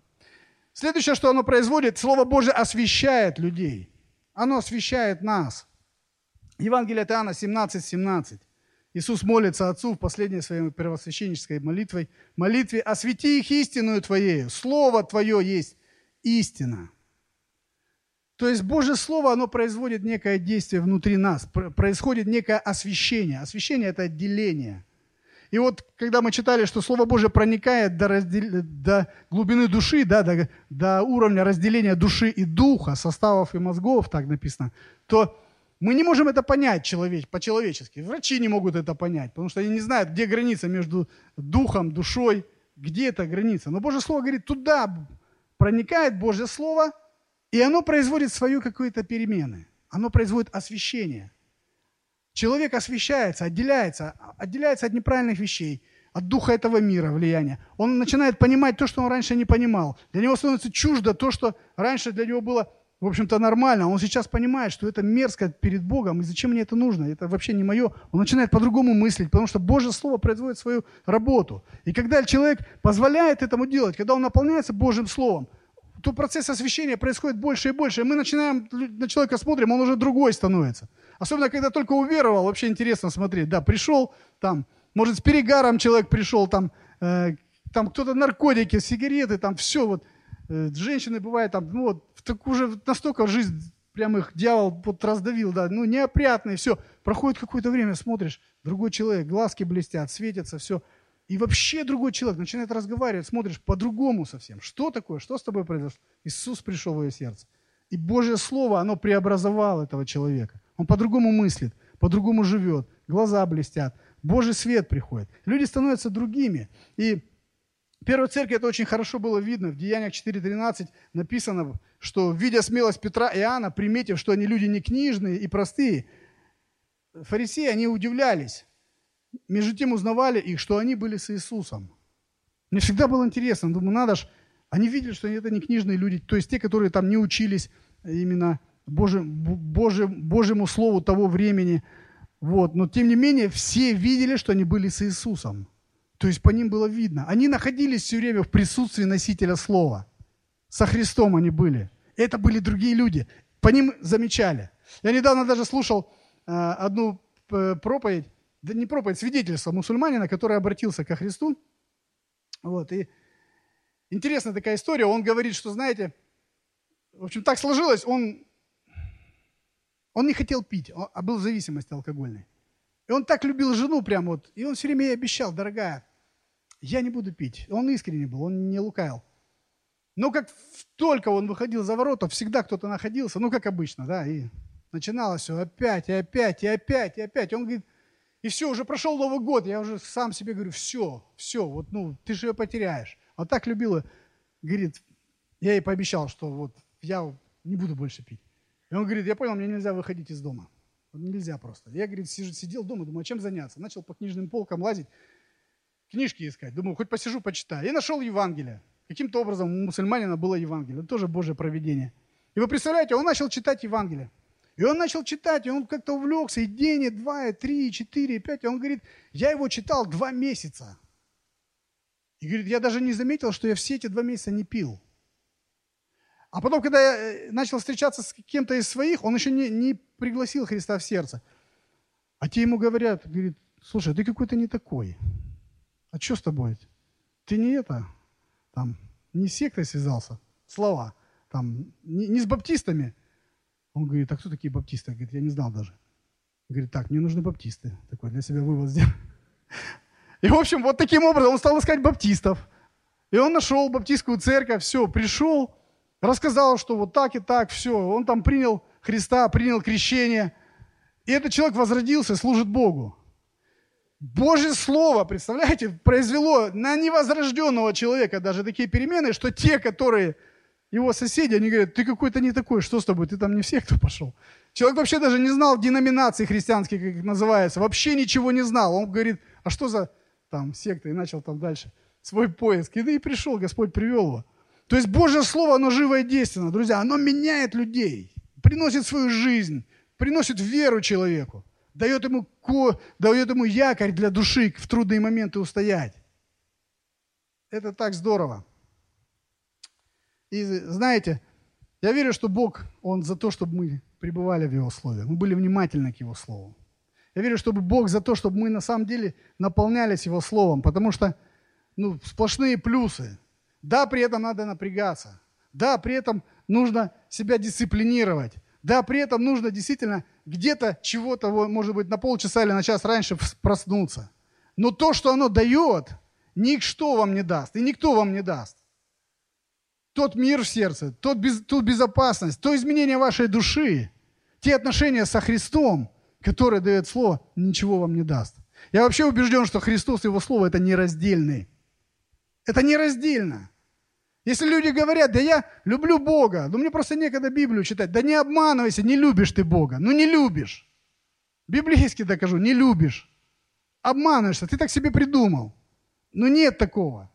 Следующее, что оно производит, Слово Божье освещает людей. Оно освещает нас. Евангелие от Иоанна 17, 17. Иисус молится Отцу в последней своей первосвященнической молитвой, молитве «Освети их истинную Твоею». Слово Твое есть истина. То есть Божье Слово, оно производит некое действие внутри нас, происходит некое освещение. Освещение – это отделение. И вот, когда мы читали, что Слово Божье проникает до, раздел... до глубины души, да, до, до уровня разделения души и духа, составов и мозгов, так написано, то мы не можем это понять человеч... по-человечески. Врачи не могут это понять, потому что они не знают, где граница между духом, душой, где эта граница. Но Божье Слово говорит, туда проникает Божье Слово – и оно производит свою какую-то перемены. Оно производит освещение. Человек освещается, отделяется, отделяется от неправильных вещей, от духа этого мира влияния. Он начинает понимать то, что он раньше не понимал. Для него становится чуждо то, что раньше для него было, в общем-то, нормально. Он сейчас понимает, что это мерзко перед Богом, и зачем мне это нужно, это вообще не мое. Он начинает по-другому мыслить, потому что Божье Слово производит свою работу. И когда человек позволяет этому делать, когда он наполняется Божьим Словом, то процесс освещения происходит больше и больше. И мы начинаем на человека смотрим, он уже другой становится. Особенно, когда только уверовал, вообще интересно смотреть. Да, пришел там, может, с перегаром человек пришел, там, э, там кто-то наркотики, сигареты, там все вот. Э, женщины бывают там, ну вот, так уже настолько жизнь прям их дьявол вот раздавил, да, ну неопрятные, все. Проходит какое-то время, смотришь, другой человек, глазки блестят, светятся, все. И вообще другой человек начинает разговаривать, смотришь по-другому совсем. Что такое? Что с тобой произошло? Иисус пришел в ее сердце. И Божье Слово, оно преобразовало этого человека. Он по-другому мыслит, по-другому живет, глаза блестят, Божий свет приходит. Люди становятся другими. И В первой церкви это очень хорошо было видно. В Деяниях 4.13 написано, что, видя смелость Петра и Иоанна, приметив, что они люди не книжные и простые, фарисеи, они удивлялись. Между тем узнавали их, что они были с Иисусом. Мне всегда было интересно, думаю, надо ж, они видели, что это не книжные люди, то есть те, которые там не учились именно Божьему, Божьему, Божьему Слову того времени. Вот. Но тем не менее, все видели, что они были с Иисусом. То есть по ним было видно. Они находились все время в присутствии носителя Слова. Со Христом они были. Это были другие люди. По ним замечали. Я недавно даже слушал э, одну э, проповедь, да не проповедь, свидетельство мусульманина, который обратился ко Христу. Вот, и интересная такая история. Он говорит, что, знаете, в общем, так сложилось, он, он не хотел пить, а был в зависимости алкогольной. И он так любил жену прям вот, и он все время ей обещал, дорогая, я не буду пить. Он искренне был, он не лукаял. Но как только он выходил за ворота, всегда кто-то находился, ну, как обычно, да, и начиналось все опять, и опять, и опять, и опять. Он говорит, и все, уже прошел Новый год, я уже сам себе говорю, все, все, вот, ну, ты же ее потеряешь. А так любила, говорит, я ей пообещал, что вот я не буду больше пить. И он говорит, я понял, мне нельзя выходить из дома. Нельзя просто. Я, говорит, сидел дома, думаю, а чем заняться? Начал по книжным полкам лазить, книжки искать. Думаю, хоть посижу, почитаю. И нашел Евангелие. Каким-то образом у мусульманина было Евангелие. Это тоже Божье проведение. И вы представляете, он начал читать Евангелие. И он начал читать, и он как-то увлекся, и день, и два, и три, и четыре, и пять. И он говорит, я его читал два месяца. И говорит, я даже не заметил, что я все эти два месяца не пил. А потом, когда я э, начал встречаться с кем-то из своих, он еще не, не пригласил Христа в сердце. А те ему говорят, говорит, слушай, ты какой-то не такой. А что с тобой? Ты не это, там, не с сектой связался, слова, там, не, не с баптистами. Он говорит, а кто такие баптисты? Говорит, я не знал даже. Говорит, так, мне нужны баптисты. Такой для себя вывод сделал. И, в общем, вот таким образом он стал искать баптистов. И он нашел баптистскую церковь, все, пришел, рассказал, что вот так и так, все. Он там принял Христа, принял крещение. И этот человек возродился, служит Богу. Божье Слово, представляете, произвело на невозрожденного человека даже такие перемены, что те, которые его соседи, они говорят, ты какой-то не такой, что с тобой, ты там не всех, кто пошел. Человек вообще даже не знал деноминации христианских, как их называется, вообще ничего не знал. Он говорит, а что за там секта, и начал там дальше свой поиск. И, да и пришел, Господь привел его. То есть Божье Слово, оно живое и действенно, друзья, оно меняет людей, приносит свою жизнь, приносит веру человеку, дает ему, ко, дает ему якорь для души в трудные моменты устоять. Это так здорово. И знаете, я верю, что Бог, Он за то, чтобы мы пребывали в Его Слове, мы были внимательны к Его Слову. Я верю, чтобы Бог за то, чтобы мы на самом деле наполнялись Его Словом, потому что ну, сплошные плюсы – да, при этом надо напрягаться. Да, при этом нужно себя дисциплинировать. Да, при этом нужно действительно где-то чего-то, может быть, на полчаса или на час раньше проснуться. Но то, что оно дает, никто вам не даст, и никто вам не даст. Тот мир в сердце, тот без, ту безопасность, то изменение вашей души, те отношения со Христом, которые дает Слово, ничего вам не даст. Я вообще убежден, что Христос и Его Слово – это нераздельные. Это нераздельно. Если люди говорят, да я люблю Бога, но мне просто некогда Библию читать. Да не обманывайся, не любишь ты Бога. Ну не любишь. Библейски докажу, не любишь. Обманываешься, ты так себе придумал. Но нет такого.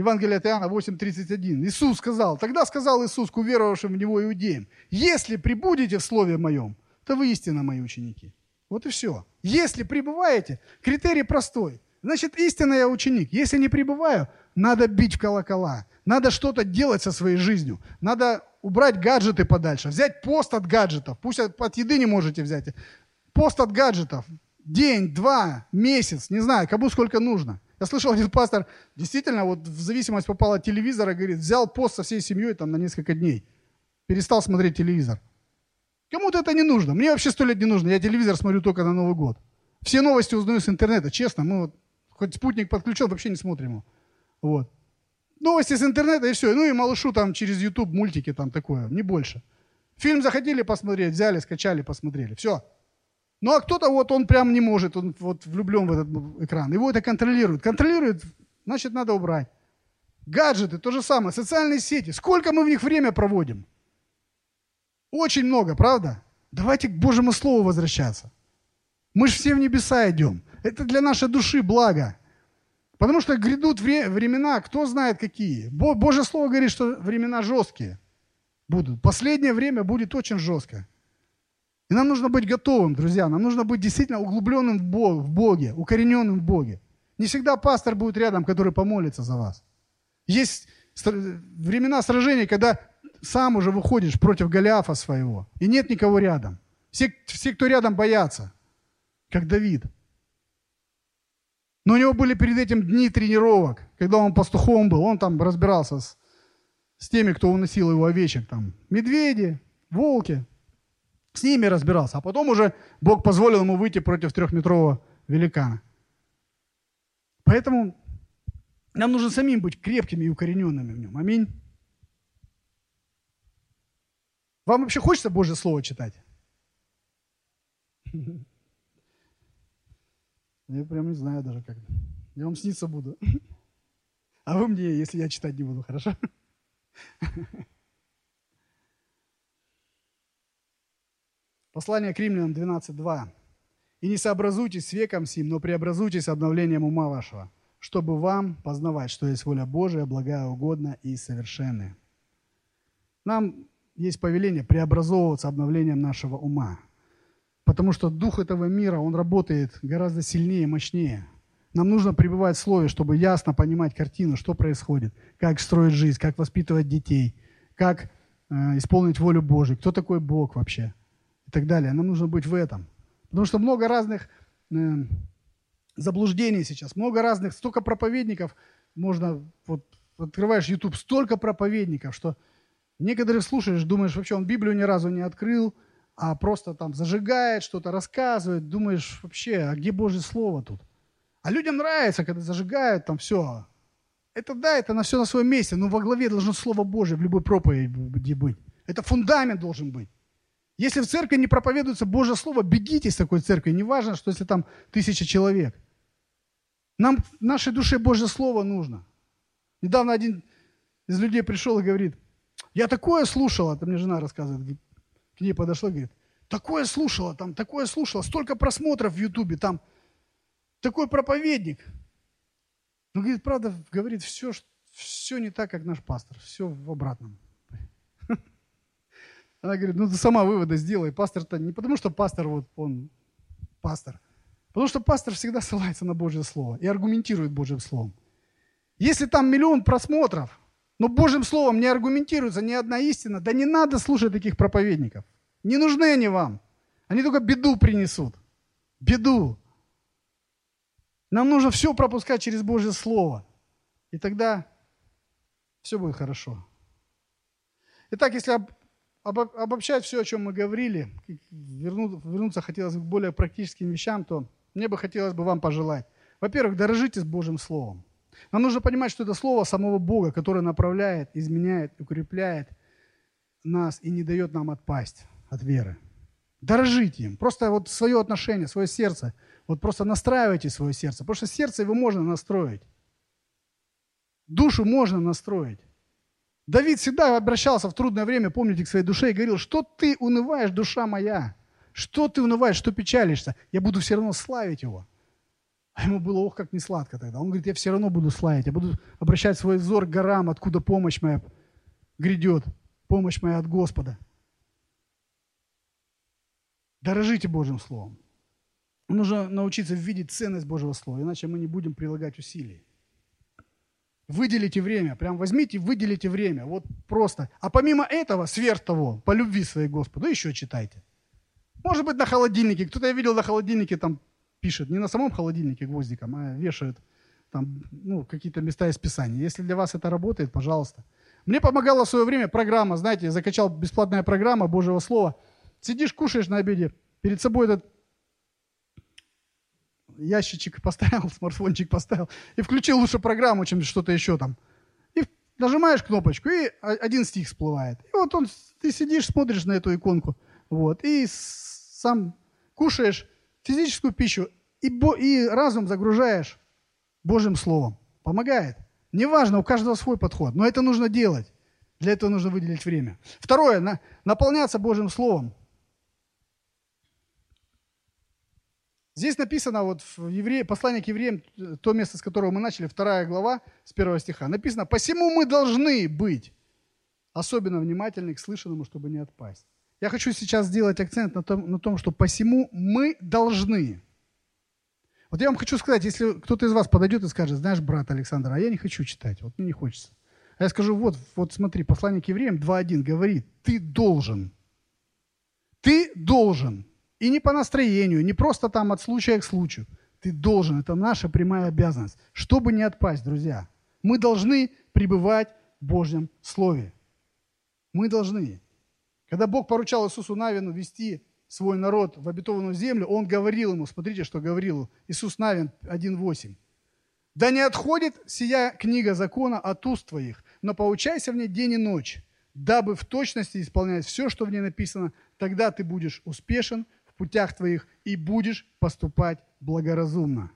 Евангелие от Иоанна 8.31. Иисус сказал, тогда сказал Иисус к уверовавшим в Него иудеям, если прибудете в Слове Моем, то вы истинно мои ученики. Вот и все. Если пребываете, критерий простой. Значит, истинно я ученик. Если не пребываю, надо бить в колокола. Надо что-то делать со своей жизнью. Надо убрать гаджеты подальше. Взять пост от гаджетов. Пусть от еды не можете взять. Пост от гаджетов. День, два, месяц. Не знаю, кому сколько нужно. Я слышал, [laughs] один пастор действительно вот в зависимость попал от телевизора, говорит, взял пост со всей семьей там на несколько дней. Перестал смотреть телевизор. Кому-то это не нужно. Мне вообще сто лет не нужно. Я телевизор смотрю только на Новый год. Все новости узнаю с интернета, честно. Мы вот, хоть спутник подключил, вообще не смотрим его. Вот. Новости с интернета и все. Ну и малышу там через YouTube мультики там такое, не больше. Фильм захотели посмотреть, взяли, скачали, посмотрели. Все. Ну а кто-то вот он прям не может, он вот влюблен в этот экран. Его это контролирует. Контролирует, значит надо убрать. Гаджеты, то же самое, социальные сети. Сколько мы в них время проводим? Очень много, правда? Давайте к Божьему Слову возвращаться. Мы же все в небеса идем. Это для нашей души благо. Потому что грядут времена, кто знает какие. Божье Слово говорит, что времена жесткие будут. Последнее время будет очень жестко. И нам нужно быть готовым, друзья. Нам нужно быть действительно углубленным в, Бог, в Боге, укорененным в Боге. Не всегда пастор будет рядом, который помолится за вас. Есть времена сражений, когда сам уже выходишь против Голиафа своего, и нет никого рядом. Все, все, кто рядом, боятся, как Давид. Но у него были перед этим дни тренировок, когда он пастухом был, он там разбирался с, с теми, кто уносил его овечек, там, медведи, волки, с ними разбирался. А потом уже Бог позволил ему выйти против трехметрового великана. Поэтому нам нужно самим быть крепкими и укорененными в нем. Аминь. Вам вообще хочется Божье Слово читать? Я прям не знаю даже как. Я вам сниться буду. А вы мне, если я читать не буду, хорошо? Послание к римлянам 12.2. «И не сообразуйтесь с веком сим, но преобразуйтесь обновлением ума вашего, чтобы вам познавать, что есть воля Божия, благая, угодна и совершенная». Нам есть повеление преобразовываться обновлением нашего ума. Потому что дух этого мира, он работает гораздо сильнее, мощнее. Нам нужно пребывать в Слове, чтобы ясно понимать картину, что происходит, как строить жизнь, как воспитывать детей, как э, исполнить волю Божию, кто такой Бог вообще и так далее. Нам нужно быть в этом. Потому что много разных э, заблуждений сейчас, много разных, столько проповедников, можно, вот открываешь YouTube, столько проповедников, что Некоторых слушаешь, думаешь, вообще он Библию ни разу не открыл, а просто там зажигает, что-то рассказывает. Думаешь, вообще, а где Божье Слово тут? А людям нравится, когда зажигают там все. Это да, это на все на своем месте, но во главе должно Слово Божье в любой проповеди быть. Это фундамент должен быть. Если в церкви не проповедуется Божье Слово, бегите из такой церкви. Не важно, что если там тысяча человек. Нам в нашей душе Божье Слово нужно. Недавно один из людей пришел и говорит, я такое слушала, это мне жена рассказывает, к ней подошла и говорит, такое слушала, там, такое слушала, столько просмотров в Ютубе, там, такой проповедник. Но, говорит, правда, говорит, все, все не так, как наш пастор, все в обратном. Она говорит, ну ты сама выводы сделай. Пастор-то не потому, что пастор, вот он пастор, потому что пастор всегда ссылается на Божье Слово и аргументирует Божьим Словом. Если там миллион просмотров, но Божьим Словом не аргументируется ни одна истина. Да не надо слушать таких проповедников. Не нужны они вам. Они только беду принесут. Беду. Нам нужно все пропускать через Божье Слово. И тогда все будет хорошо. Итак, если обобщать все, о чем мы говорили, вернуться, хотелось к более практическим вещам, то мне бы хотелось бы вам пожелать. Во-первых, дорожите с Божьим Словом. Нам нужно понимать, что это слово самого Бога, которое направляет, изменяет, укрепляет нас и не дает нам отпасть от веры. Дорожите им. Просто вот свое отношение, свое сердце. Вот просто настраивайте свое сердце. Потому что сердце его можно настроить. Душу можно настроить. Давид всегда обращался в трудное время, помните, к своей душе и говорил, что ты унываешь, душа моя? Что ты унываешь, что печалишься? Я буду все равно славить его. А ему было, ох, как не сладко тогда. Он говорит, я все равно буду славить, я буду обращать свой взор к горам, откуда помощь моя грядет, помощь моя от Господа. Дорожите Божьим Словом. Нужно научиться видеть ценность Божьего Слова, иначе мы не будем прилагать усилий. Выделите время, прям возьмите, выделите время, вот просто. А помимо этого, сверх того, по любви своей Господу, еще читайте. Может быть, на холодильнике. Кто-то я видел на холодильнике там пишет не на самом холодильнике гвоздиком, а вешают там ну, какие-то места из Писания. Если для вас это работает, пожалуйста. Мне помогала в свое время программа, знаете, я закачал бесплатная программа Божьего Слова. Сидишь, кушаешь на обеде, перед собой этот ящичек поставил, [laughs] смартфончик поставил, и включил лучше программу, чем что-то еще там. И нажимаешь кнопочку, и один стих всплывает. И вот он, ты сидишь, смотришь на эту иконку, вот, и сам кушаешь, физическую пищу и, и разум загружаешь Божьим Словом. Помогает. Неважно, у каждого свой подход, но это нужно делать. Для этого нужно выделить время. Второе, на, наполняться Божьим Словом. Здесь написано, вот в евре... послании к евреям, то место, с которого мы начали, вторая глава, с первого стиха, написано, «Посему мы должны быть особенно внимательны к слышанному, чтобы не отпасть». Я хочу сейчас сделать акцент на том, на том, что посему мы должны. Вот я вам хочу сказать, если кто-то из вас подойдет и скажет, знаешь, брат Александр, а я не хочу читать, вот мне не хочется. А я скажу, вот, вот смотри, послание к евреям 2.1 говорит, ты должен. Ты должен. И не по настроению, не просто там от случая к случаю. Ты должен. Это наша прямая обязанность. Чтобы не отпасть, друзья. Мы должны пребывать в Божьем Слове. Мы должны. Когда Бог поручал Иисусу Навину вести свой народ в обетованную землю, Он говорил ему, смотрите, что говорил Иисус Навин 1.8. «Да не отходит сия книга закона от уст твоих, но поучайся в ней день и ночь, дабы в точности исполнять все, что в ней написано, тогда ты будешь успешен путях твоих и будешь поступать благоразумно».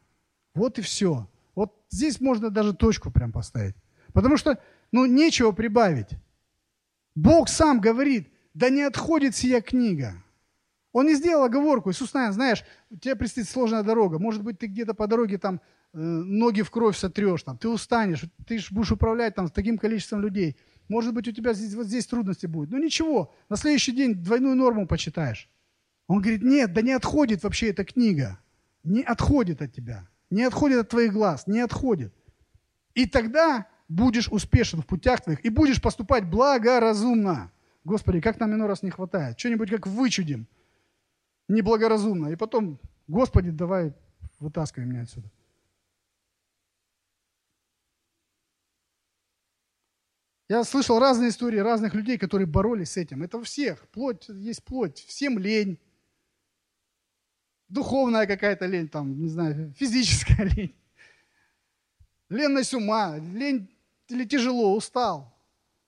Вот и все. Вот здесь можно даже точку прям поставить. Потому что, ну, нечего прибавить. Бог сам говорит, да не отходит сия книга. Он не сделал оговорку. Иисус, наверное, знаешь, тебе предстоит сложная дорога. Может быть, ты где-то по дороге там э, ноги в кровь сотрешь, там, ты устанешь, ты будешь управлять там с таким количеством людей. Может быть, у тебя здесь, вот здесь трудности будут. Ну ничего, на следующий день двойную норму почитаешь. Он говорит, нет, да не отходит вообще эта книга. Не отходит от тебя. Не отходит от твоих глаз. Не отходит. И тогда будешь успешен в путях твоих и будешь поступать благоразумно. Господи, как нам иной раз не хватает. Что-нибудь как вычудим. Неблагоразумно. И потом, Господи, давай вытаскивай меня отсюда. Я слышал разные истории разных людей, которые боролись с этим. Это у всех. Плоть есть плоть. Всем лень. Духовная какая-то лень, там, не знаю, [laughs] физическая [laughs] лень. Ленность ума, лень или тяжело, устал.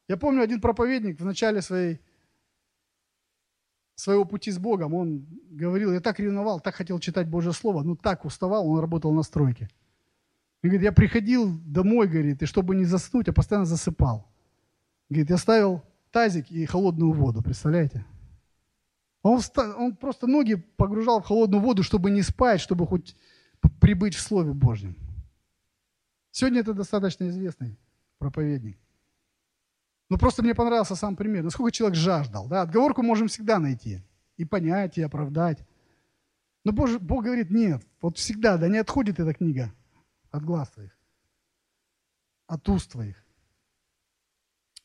Я помню, один проповедник в начале своей, своего пути с Богом, он говорил, я так ревновал, так хотел читать Божье Слово, ну так уставал, он работал на стройке. Он говорит, я приходил домой, говорит, и чтобы не заснуть, я постоянно засыпал. Говорит, я ставил тазик и холодную воду, представляете? Он, он просто ноги погружал в холодную воду, чтобы не спать, чтобы хоть прибыть в Слове Божьем. Сегодня это достаточно известный проповедник. Ну, просто мне понравился сам пример. Насколько человек жаждал. Да? Отговорку можем всегда найти. И понять, и оправдать. Но Бог, Бог говорит, нет, вот всегда, да не отходит эта книга от глаз твоих, от уст твоих.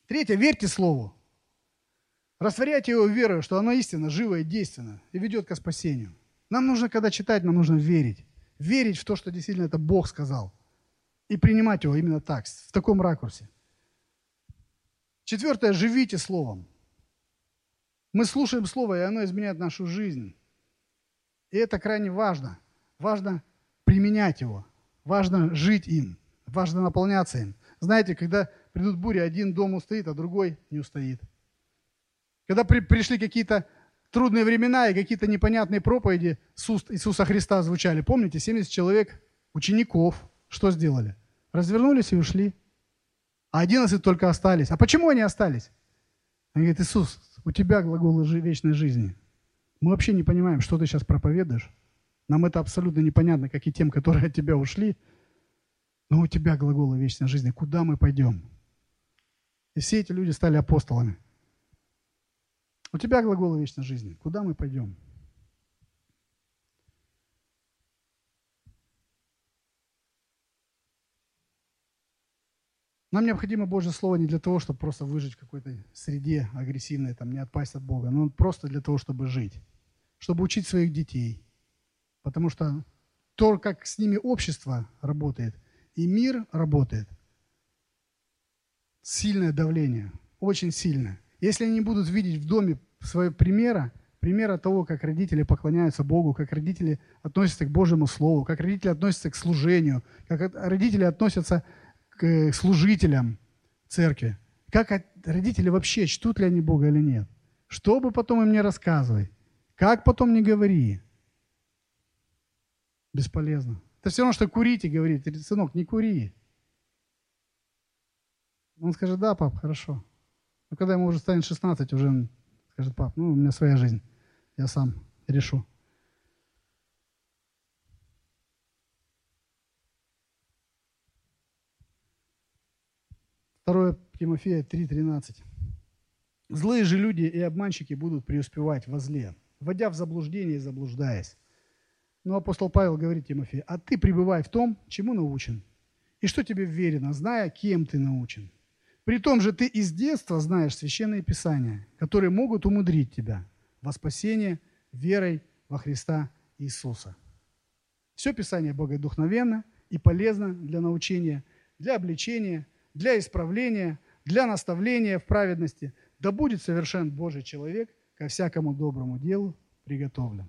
Третье, верьте Слову. Растворяйте его верой, что оно истинно, живо и действенно, и ведет к спасению. Нам нужно, когда читать, нам нужно верить. Верить в то, что действительно это Бог сказал. И принимать его именно так, в таком ракурсе. Четвертое, живите Словом. Мы слушаем Слово, и оно изменяет нашу жизнь. И это крайне важно. Важно применять его. Важно жить им. Важно наполняться им. Знаете, когда придут бури, один дом устоит, а другой не устоит. Когда при, пришли какие-то трудные времена и какие-то непонятные проповеди с уст Иисуса Христа звучали, помните, 70 человек, учеников, что сделали? Развернулись и ушли а 11 только остались. А почему они остались? Он говорит, Иисус, у тебя глаголы вечной жизни. Мы вообще не понимаем, что ты сейчас проповедуешь. Нам это абсолютно непонятно, как и тем, которые от тебя ушли. Но у тебя глаголы вечной жизни. Куда мы пойдем? И все эти люди стали апостолами. У тебя глаголы вечной жизни. Куда мы пойдем? Нам необходимо Божье Слово не для того, чтобы просто выжить в какой-то среде агрессивной, там, не отпасть от Бога, но просто для того, чтобы жить, чтобы учить своих детей. Потому что то, как с ними общество работает, и мир работает, сильное давление, очень сильное. Если они будут видеть в доме своего примера, примера того, как родители поклоняются Богу, как родители относятся к Божьему Слову, как родители относятся к служению, как родители относятся к служителям церкви. Как родители вообще, чтут ли они Бога или нет. Что бы потом им не рассказывай, как потом не говори. Бесполезно. Это все равно, что курить и говорить, сынок, не кури. Он скажет, да, пап, хорошо. Но когда ему уже станет 16, уже скажет, пап, ну, у меня своя жизнь, я сам решу. Второе Тимофея 3.13. Злые же люди и обманщики будут преуспевать во зле, вводя в заблуждение и заблуждаясь. Но апостол Павел говорит Тимофею, а ты пребывай в том, чему научен, и что тебе верено, зная, кем ты научен. При том же ты из детства знаешь священные писания, которые могут умудрить тебя во спасение верой во Христа Иисуса. Все Писание богодухновенно и полезно для научения, для обличения, для исправления, для наставления в праведности. Да будет совершен Божий человек ко всякому доброму делу приготовлен.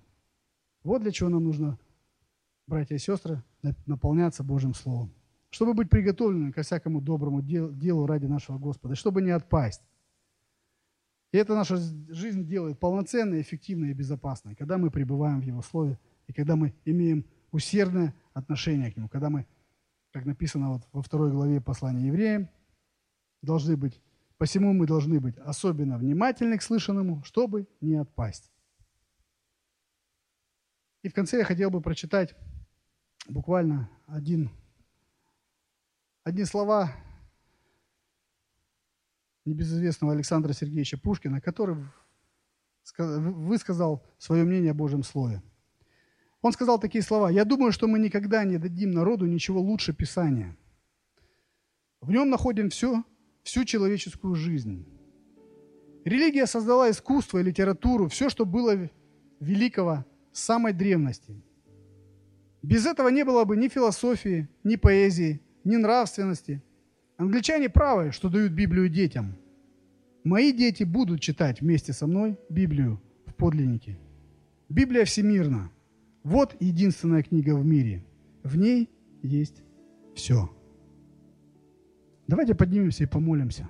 Вот для чего нам нужно, братья и сестры, наполняться Божьим Словом чтобы быть приготовленным ко всякому доброму делу ради нашего Господа, чтобы не отпасть. И это наша жизнь делает полноценной, эффективной и безопасной, когда мы пребываем в Его Слове, и когда мы имеем усердное отношение к Нему, когда мы, как написано вот во второй главе послания евреям, должны быть, посему мы должны быть особенно внимательны к слышанному, чтобы не отпасть. И в конце я хотел бы прочитать буквально один Одни слова небезызвестного Александра Сергеевича Пушкина, который высказал свое мнение о Божьем Слове. Он сказал такие слова. «Я думаю, что мы никогда не дадим народу ничего лучше Писания. В нем находим все, всю человеческую жизнь. Религия создала искусство и литературу, все, что было великого с самой древности. Без этого не было бы ни философии, ни поэзии, ни нравственности. Англичане правы, что дают Библию детям. Мои дети будут читать вместе со мной Библию в подлиннике. Библия всемирна. Вот единственная книга в мире. В ней есть все. Давайте поднимемся и помолимся.